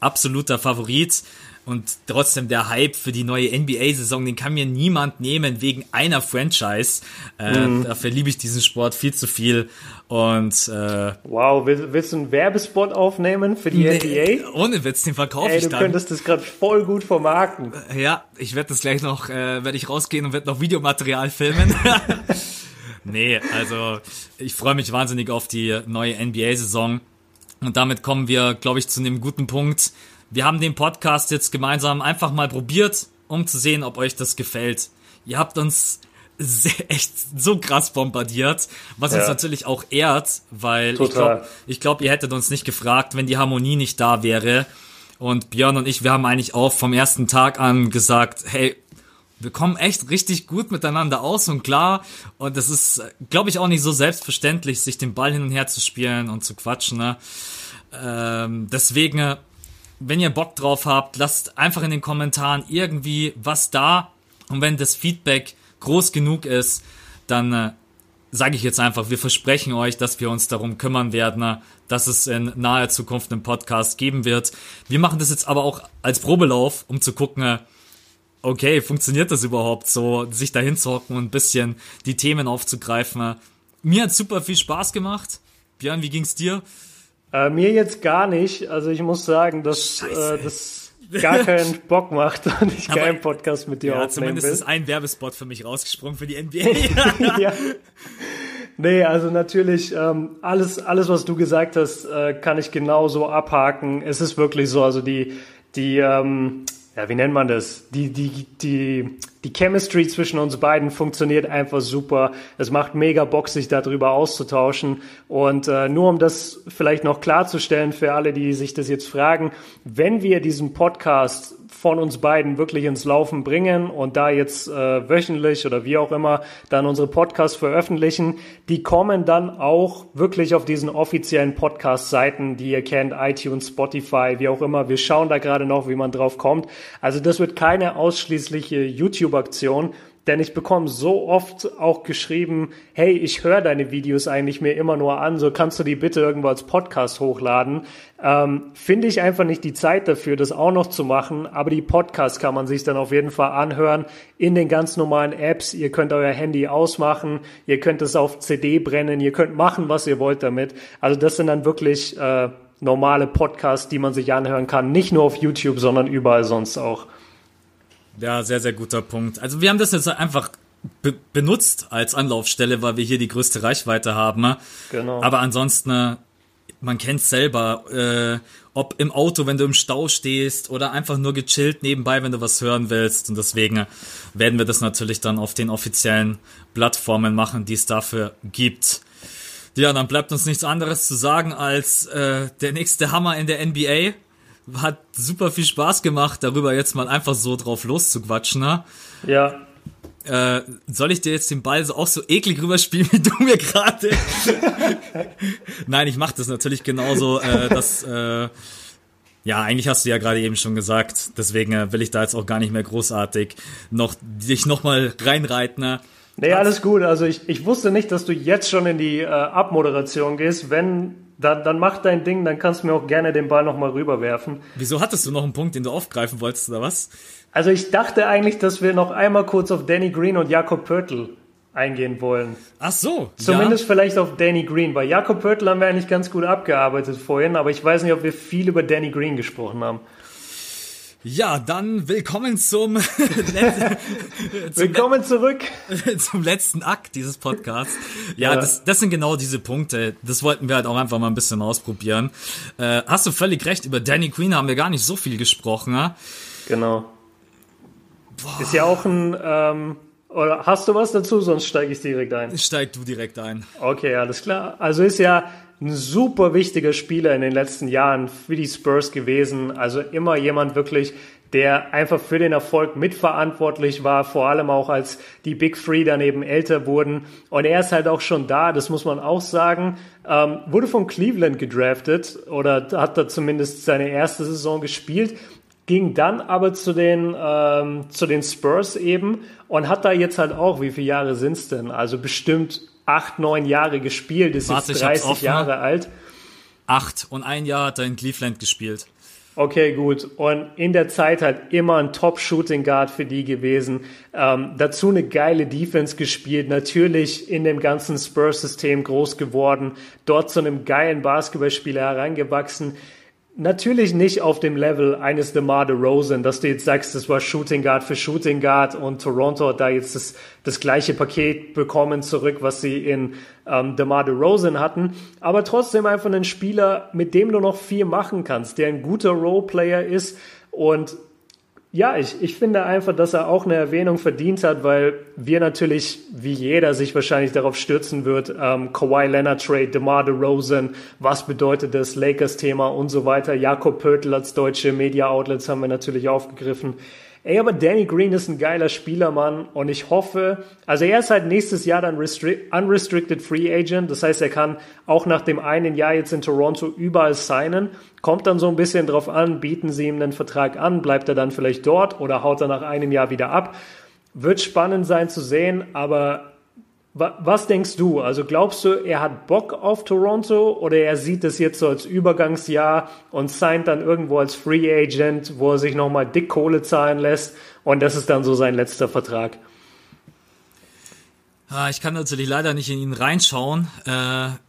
absoluter Favorit. Und trotzdem der Hype für die neue NBA-Saison, den kann mir niemand nehmen wegen einer Franchise. Äh, mhm. Dafür liebe ich diesen Sport viel zu viel. Und äh, wow, willst, willst du einen Werbespot aufnehmen für die nee, NBA? Ohne Witz, den verkaufe ich dann. Du könntest das gerade voll gut vermarkten. Ja, ich werde das gleich noch, äh, werde ich rausgehen und werde noch Videomaterial filmen. nee, also ich freue mich wahnsinnig auf die neue NBA-Saison. Und damit kommen wir, glaube ich, zu einem guten Punkt. Wir haben den Podcast jetzt gemeinsam einfach mal probiert, um zu sehen, ob euch das gefällt. Ihr habt uns echt so krass bombardiert, was ja. uns natürlich auch ehrt, weil Total. ich glaube, ich glaub, ihr hättet uns nicht gefragt, wenn die Harmonie nicht da wäre. Und Björn und ich, wir haben eigentlich auch vom ersten Tag an gesagt, hey, wir kommen echt richtig gut miteinander aus und klar. Und es ist, glaube ich, auch nicht so selbstverständlich, sich den Ball hin und her zu spielen und zu quatschen. Ne? Ähm, deswegen, wenn ihr Bock drauf habt, lasst einfach in den Kommentaren irgendwie was da. Und wenn das Feedback groß genug ist, dann äh, sage ich jetzt einfach, wir versprechen euch, dass wir uns darum kümmern werden, äh, dass es in naher Zukunft einen Podcast geben wird. Wir machen das jetzt aber auch als Probelauf, um zu gucken, äh, okay, funktioniert das überhaupt so, sich da hinzuhocken und ein bisschen die Themen aufzugreifen. Mir hat super viel Spaß gemacht. Björn, wie ging's dir? Äh, mir jetzt gar nicht. Also ich muss sagen, dass äh, das gar keinen Bock macht und ich Aber, keinen Podcast mit dir ja, aufnehmen zumindest will. ist ein Werbespot für mich rausgesprungen für die NBA. ja. Nee, also natürlich, ähm, alles, alles, was du gesagt hast, äh, kann ich genauso abhaken. Es ist wirklich so, also die, die, ähm, ja, wie nennt man das? Die, die, die, die Chemistry zwischen uns beiden funktioniert einfach super. Es macht mega Bock, sich darüber auszutauschen. Und äh, nur um das vielleicht noch klarzustellen für alle, die sich das jetzt fragen, wenn wir diesen Podcast von uns beiden wirklich ins Laufen bringen und da jetzt äh, wöchentlich oder wie auch immer dann unsere Podcasts veröffentlichen, die kommen dann auch wirklich auf diesen offiziellen Podcast-Seiten, die ihr kennt, iTunes, Spotify, wie auch immer. Wir schauen da gerade noch, wie man drauf kommt. Also das wird keine ausschließliche YouTube-Aktion, denn ich bekomme so oft auch geschrieben, hey, ich höre deine Videos eigentlich mir immer nur an, so kannst du die bitte irgendwo als Podcast hochladen. Ähm, Finde ich einfach nicht die Zeit dafür, das auch noch zu machen, aber die Podcasts kann man sich dann auf jeden Fall anhören in den ganz normalen Apps. Ihr könnt euer Handy ausmachen, ihr könnt es auf CD brennen, ihr könnt machen, was ihr wollt damit. Also das sind dann wirklich äh, normale Podcasts, die man sich anhören kann, nicht nur auf YouTube, sondern überall sonst auch. Ja, sehr, sehr guter Punkt. Also wir haben das jetzt einfach be benutzt als Anlaufstelle, weil wir hier die größte Reichweite haben. Ne? Genau. Aber ansonsten, äh, man kennt selber, äh, ob im Auto, wenn du im Stau stehst oder einfach nur gechillt nebenbei, wenn du was hören willst. Und deswegen werden wir das natürlich dann auf den offiziellen Plattformen machen, die es dafür gibt. Ja, dann bleibt uns nichts anderes zu sagen als äh, der nächste Hammer in der NBA hat super viel Spaß gemacht, darüber jetzt mal einfach so drauf loszuquatschen. Ne? Ja. Äh, soll ich dir jetzt den Ball so auch so eklig rüberspielen, wie du mir gerade? Nein, ich mache das natürlich genauso. Äh, dass, äh, ja, eigentlich hast du ja gerade eben schon gesagt. Deswegen äh, will ich da jetzt auch gar nicht mehr großartig noch dich noch mal reinreiten. Ne? Nee, alles gut. Also ich, ich wusste nicht, dass du jetzt schon in die äh, Abmoderation gehst. Wenn dann, dann mach dein Ding, dann kannst du mir auch gerne den Ball nochmal rüberwerfen. Wieso hattest du noch einen Punkt, den du aufgreifen wolltest, oder was? Also ich dachte eigentlich, dass wir noch einmal kurz auf Danny Green und Jakob Pörtl eingehen wollen. Ach so. Zumindest ja. vielleicht auf Danny Green. Bei Jakob Pörtl haben wir eigentlich ganz gut abgearbeitet vorhin, aber ich weiß nicht, ob wir viel über Danny Green gesprochen haben. Ja, dann willkommen zum, zum willkommen zurück zum letzten Akt dieses Podcasts. Ja, ja. Das, das sind genau diese Punkte. Das wollten wir halt auch einfach mal ein bisschen ausprobieren. Äh, hast du völlig recht. Über Danny Queen haben wir gar nicht so viel gesprochen. Ja? Genau. Boah. Ist ja auch ein ähm, oder hast du was dazu? Sonst steige ich direkt ein. Steig du direkt ein. Okay, alles klar. Also ist ja ein super wichtiger Spieler in den letzten Jahren für die Spurs gewesen. Also immer jemand wirklich, der einfach für den Erfolg mitverantwortlich war, vor allem auch als die Big Three dann eben älter wurden. Und er ist halt auch schon da, das muss man auch sagen. Ähm, wurde von Cleveland gedraftet oder hat da zumindest seine erste Saison gespielt ging dann aber zu den, ähm, zu den Spurs eben und hat da jetzt halt auch, wie viele Jahre sind's denn? Also bestimmt acht, neun Jahre gespielt, ist Warte, jetzt 30 Jahre alt. Acht und ein Jahr hat er in Cleveland gespielt. Okay, gut. Und in der Zeit halt immer ein Top-Shooting Guard für die gewesen. Ähm, dazu eine geile Defense gespielt. Natürlich in dem ganzen Spurs-System groß geworden. Dort zu einem geilen Basketballspieler herangewachsen natürlich nicht auf dem Level eines DeMar DeRozan, dass du jetzt sagst, das war Shooting Guard für Shooting Guard und Toronto hat da jetzt das, das gleiche Paket bekommen zurück, was sie in ähm, DeMar DeRozan hatten. Aber trotzdem einfach ein Spieler, mit dem du noch viel machen kannst, der ein guter Roleplayer ist und ja, ich, ich finde einfach, dass er auch eine Erwähnung verdient hat, weil wir natürlich, wie jeder sich wahrscheinlich darauf stürzen wird, ähm, Kawhi Leonard Trade, DeMar DeRozan, was bedeutet das Lakers-Thema und so weiter. Jakob Pöttl als deutsche Media-Outlets haben wir natürlich aufgegriffen. Ey, aber Danny Green ist ein geiler Spieler, Mann. Und ich hoffe, also er ist halt nächstes Jahr dann unrestricted Free Agent. Das heißt, er kann auch nach dem einen Jahr jetzt in Toronto überall signen. Kommt dann so ein bisschen drauf an, bieten sie ihm einen Vertrag an, bleibt er dann vielleicht dort oder haut er nach einem Jahr wieder ab. Wird spannend sein zu sehen, aber was denkst du? Also glaubst du, er hat Bock auf Toronto oder er sieht es jetzt so als Übergangsjahr und signed dann irgendwo als Free Agent, wo er sich nochmal dick Kohle zahlen lässt und das ist dann so sein letzter Vertrag? Ah, ich kann natürlich leider nicht in ihn reinschauen. Äh,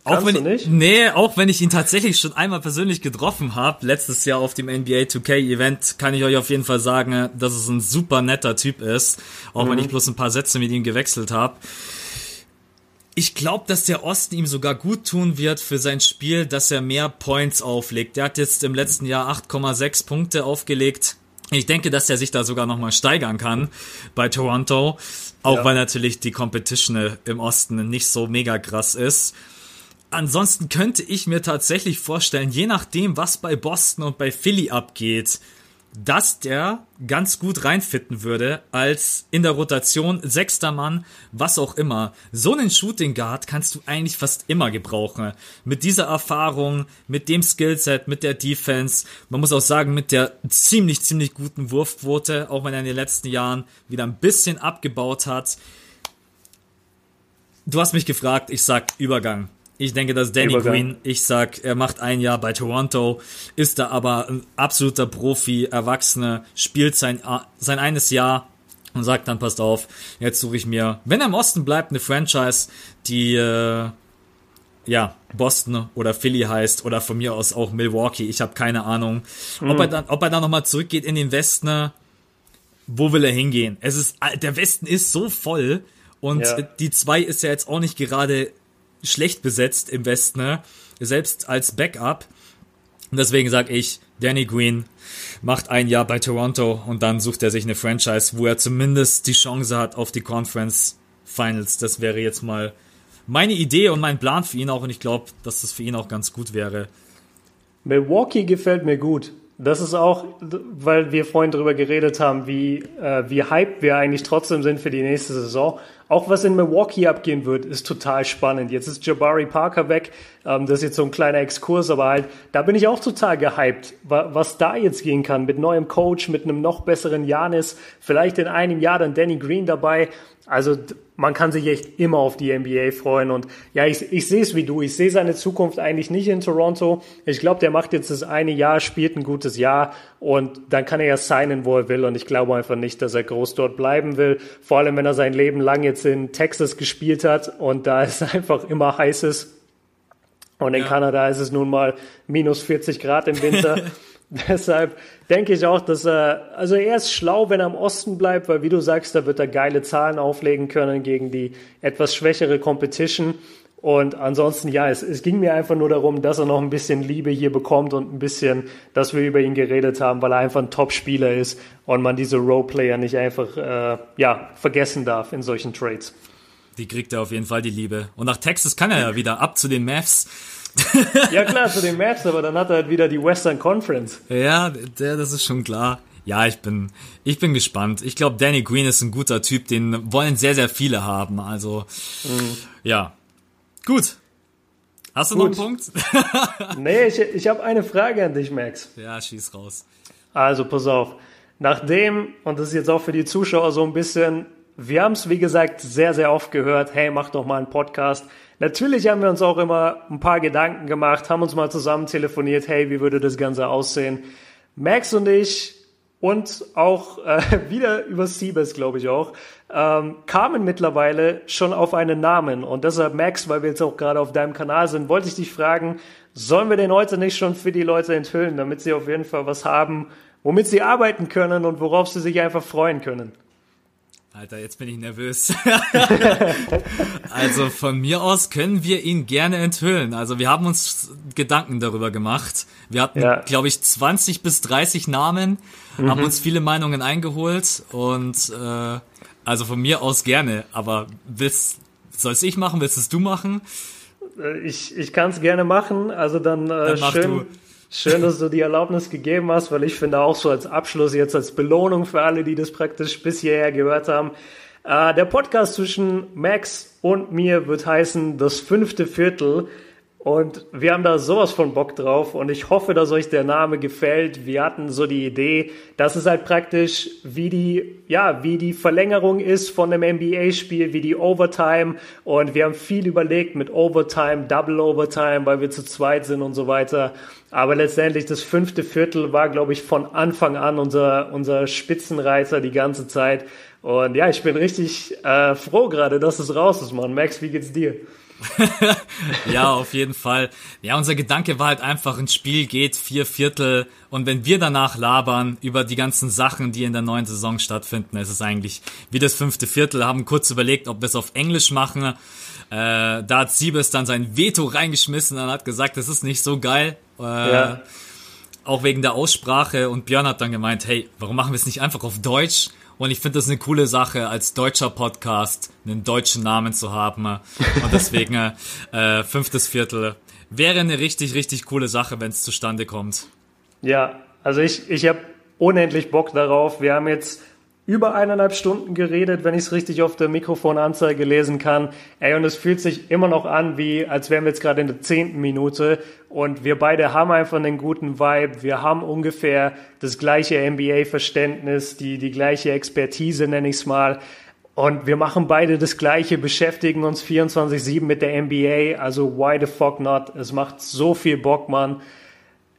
auch wenn du nicht? nee, auch wenn ich ihn tatsächlich schon einmal persönlich getroffen habe, letztes Jahr auf dem NBA 2K Event, kann ich euch auf jeden Fall sagen, dass es ein super netter Typ ist, auch mhm. wenn ich bloß ein paar Sätze mit ihm gewechselt habe. Ich glaube, dass der Osten ihm sogar gut tun wird für sein Spiel, dass er mehr Points auflegt. Der hat jetzt im letzten Jahr 8,6 Punkte aufgelegt. Ich denke, dass er sich da sogar nochmal steigern kann bei Toronto. Auch ja. weil natürlich die Competition im Osten nicht so mega krass ist. Ansonsten könnte ich mir tatsächlich vorstellen, je nachdem, was bei Boston und bei Philly abgeht, dass der ganz gut reinfitten würde als in der Rotation sechster Mann, was auch immer. So einen Shooting Guard kannst du eigentlich fast immer gebrauchen. Mit dieser Erfahrung, mit dem Skillset, mit der Defense. Man muss auch sagen, mit der ziemlich, ziemlich guten Wurfquote, auch wenn er in den letzten Jahren wieder ein bisschen abgebaut hat. Du hast mich gefragt, ich sag Übergang. Ich denke, dass Danny Übergang. Green, ich sag, er macht ein Jahr bei Toronto, ist da aber ein absoluter Profi, Erwachsener, spielt sein, sein eines Jahr und sagt dann, passt auf, jetzt suche ich mir, wenn er im Osten bleibt, eine Franchise, die, äh, ja, Boston oder Philly heißt oder von mir aus auch Milwaukee, ich habe keine Ahnung. Mhm. Ob er dann, ob er dann nochmal zurückgeht in den Westen, wo will er hingehen? Es ist, der Westen ist so voll und ja. die zwei ist ja jetzt auch nicht gerade schlecht besetzt im Westen, ne? selbst als Backup. Und deswegen sage ich, Danny Green macht ein Jahr bei Toronto und dann sucht er sich eine Franchise, wo er zumindest die Chance hat auf die Conference Finals. Das wäre jetzt mal meine Idee und mein Plan für ihn auch und ich glaube, dass das für ihn auch ganz gut wäre. Milwaukee gefällt mir gut. Das ist auch, weil wir vorhin darüber geredet haben, wie, äh, wie hyped wir eigentlich trotzdem sind für die nächste Saison. Auch was in Milwaukee abgehen wird, ist total spannend. Jetzt ist Jabari Parker weg. Ähm, das ist jetzt so ein kleiner Exkurs, aber halt, da bin ich auch total gehypt, was da jetzt gehen kann. Mit neuem Coach, mit einem noch besseren Janis, vielleicht in einem Jahr dann Danny Green dabei. Also man kann sich echt immer auf die NBA freuen. Und ja, ich, ich sehe es wie du. Ich sehe seine Zukunft eigentlich nicht in Toronto. Ich glaube, der macht jetzt das eine Jahr, spielt ein gutes Jahr und dann kann er ja signen, wo er will. Und ich glaube einfach nicht, dass er groß dort bleiben will. Vor allem, wenn er sein Leben lang jetzt in Texas gespielt hat und da es einfach immer heiß ist. Und in ja. Kanada ist es nun mal minus 40 Grad im Winter. Deshalb denke ich auch, dass er, also er ist schlau, wenn er im Osten bleibt, weil wie du sagst, da wird er geile Zahlen auflegen können gegen die etwas schwächere Competition. Und ansonsten, ja, es, es ging mir einfach nur darum, dass er noch ein bisschen Liebe hier bekommt und ein bisschen, dass wir über ihn geredet haben, weil er einfach ein Top-Spieler ist und man diese Roleplayer nicht einfach, äh, ja, vergessen darf in solchen Trades. Die kriegt er auf jeden Fall, die Liebe. Und nach Texas kann er ja wieder ab zu den Mavs. ja klar, zu den Mavs, aber dann hat er halt wieder die Western Conference. Ja, der, das ist schon klar. Ja, ich bin, ich bin gespannt. Ich glaube, Danny Green ist ein guter Typ, den wollen sehr, sehr viele haben. Also, mhm. ja. Gut. Hast du Gut. noch einen Punkt? nee, ich, ich habe eine Frage an dich, Max. Ja, schieß raus. Also, pass auf. Nachdem, und das ist jetzt auch für die Zuschauer so ein bisschen, wir haben es, wie gesagt, sehr, sehr oft gehört, hey, mach doch mal einen Podcast. Natürlich haben wir uns auch immer ein paar Gedanken gemacht, haben uns mal zusammen telefoniert, hey, wie würde das Ganze aussehen? Max und ich und auch äh, wieder über Siebes, glaube ich auch, ähm, kamen mittlerweile schon auf einen Namen. Und deshalb, Max, weil wir jetzt auch gerade auf deinem Kanal sind, wollte ich dich fragen, sollen wir den heute nicht schon für die Leute enthüllen, damit sie auf jeden Fall was haben, womit sie arbeiten können und worauf sie sich einfach freuen können? Alter, jetzt bin ich nervös. also von mir aus können wir ihn gerne enthüllen. Also wir haben uns Gedanken darüber gemacht. Wir hatten, ja. glaube ich, 20 bis 30 Namen, mhm. haben uns viele Meinungen eingeholt und äh, also von mir aus gerne. Aber willst, soll es ich machen? Willst es du machen? Äh, ich, ich kann es gerne machen. Also dann, äh, dann schön. Du. Schön, dass du die Erlaubnis gegeben hast, weil ich finde auch so als Abschluss jetzt als Belohnung für alle, die das praktisch bis hierher gehört haben. Äh, der Podcast zwischen Max und mir wird heißen Das fünfte Viertel. Und wir haben da sowas von Bock drauf und ich hoffe, dass euch der Name gefällt. Wir hatten so die Idee, dass es halt praktisch wie die, ja, wie die Verlängerung ist von einem NBA-Spiel, wie die Overtime. Und wir haben viel überlegt mit Overtime, Double Overtime, weil wir zu zweit sind und so weiter. Aber letztendlich das fünfte Viertel war, glaube ich, von Anfang an unser, unser Spitzenreiter die ganze Zeit. Und ja, ich bin richtig äh, froh gerade, dass es raus ist, Mann. Max, wie geht's dir? ja, auf jeden Fall. Ja, unser Gedanke war halt einfach, ein Spiel geht vier Viertel und wenn wir danach labern über die ganzen Sachen, die in der neuen Saison stattfinden, ist es eigentlich wie das fünfte Viertel, haben kurz überlegt, ob wir es auf Englisch machen. Äh, da hat Siebes dann sein Veto reingeschmissen und hat gesagt, das ist nicht so geil. Äh, ja. Auch wegen der Aussprache und Björn hat dann gemeint, hey, warum machen wir es nicht einfach auf Deutsch? Und ich finde das eine coole Sache, als deutscher Podcast einen deutschen Namen zu haben. Und deswegen äh, fünftes Viertel wäre eine richtig, richtig coole Sache, wenn es zustande kommt. Ja, also ich, ich habe unendlich Bock darauf. Wir haben jetzt über eineinhalb Stunden geredet, wenn ich es richtig auf der Mikrofonanzeige lesen kann. Ey, und es fühlt sich immer noch an, wie als wären wir jetzt gerade in der zehnten Minute. Und wir beide haben einfach einen guten Vibe. Wir haben ungefähr das gleiche NBA-Verständnis, die, die gleiche Expertise, nenne ich es mal. Und wir machen beide das Gleiche, beschäftigen uns 24-7 mit der NBA. Also why the fuck not? Es macht so viel Bock, Mann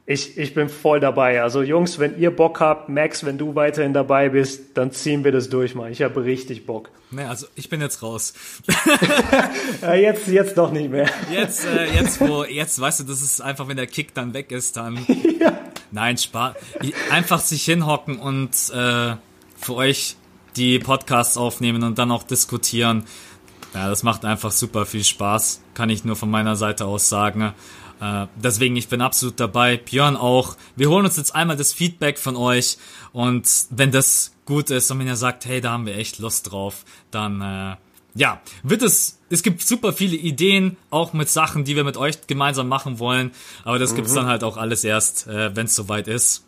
ich, ich bin voll dabei. Also Jungs, wenn ihr Bock habt, Max, wenn du weiterhin dabei bist, dann ziehen wir das durch, mal. Ich habe richtig Bock. Nee, also ich bin jetzt raus. ja, jetzt, jetzt doch nicht mehr. Jetzt, äh, jetzt, wo, jetzt, weißt du, das ist einfach, wenn der Kick dann weg ist, dann. ja. Nein, Spaß. Einfach sich hinhocken und äh, für euch die Podcasts aufnehmen und dann auch diskutieren. Ja, das macht einfach super viel Spaß. Kann ich nur von meiner Seite aus sagen. Äh, deswegen, ich bin absolut dabei. Björn auch. Wir holen uns jetzt einmal das Feedback von euch und wenn das gut ist und wenn ihr sagt, hey, da haben wir echt Lust drauf, dann äh, ja, wird es, es gibt super viele Ideen, auch mit Sachen, die wir mit euch gemeinsam machen wollen, aber das mhm. gibt's dann halt auch alles erst, äh, wenn es soweit ist.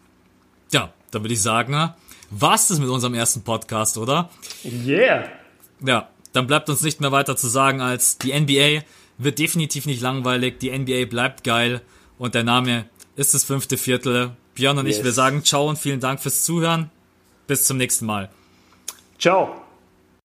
Ja, dann würde ich sagen, war's das mit unserem ersten Podcast, oder? Yeah. Ja, dann bleibt uns nicht mehr weiter zu sagen als die NBA wird definitiv nicht langweilig, die NBA bleibt geil und der Name ist das fünfte Viertel. Björn und yes. ich, wir sagen ciao und vielen Dank fürs Zuhören. Bis zum nächsten Mal. Ciao.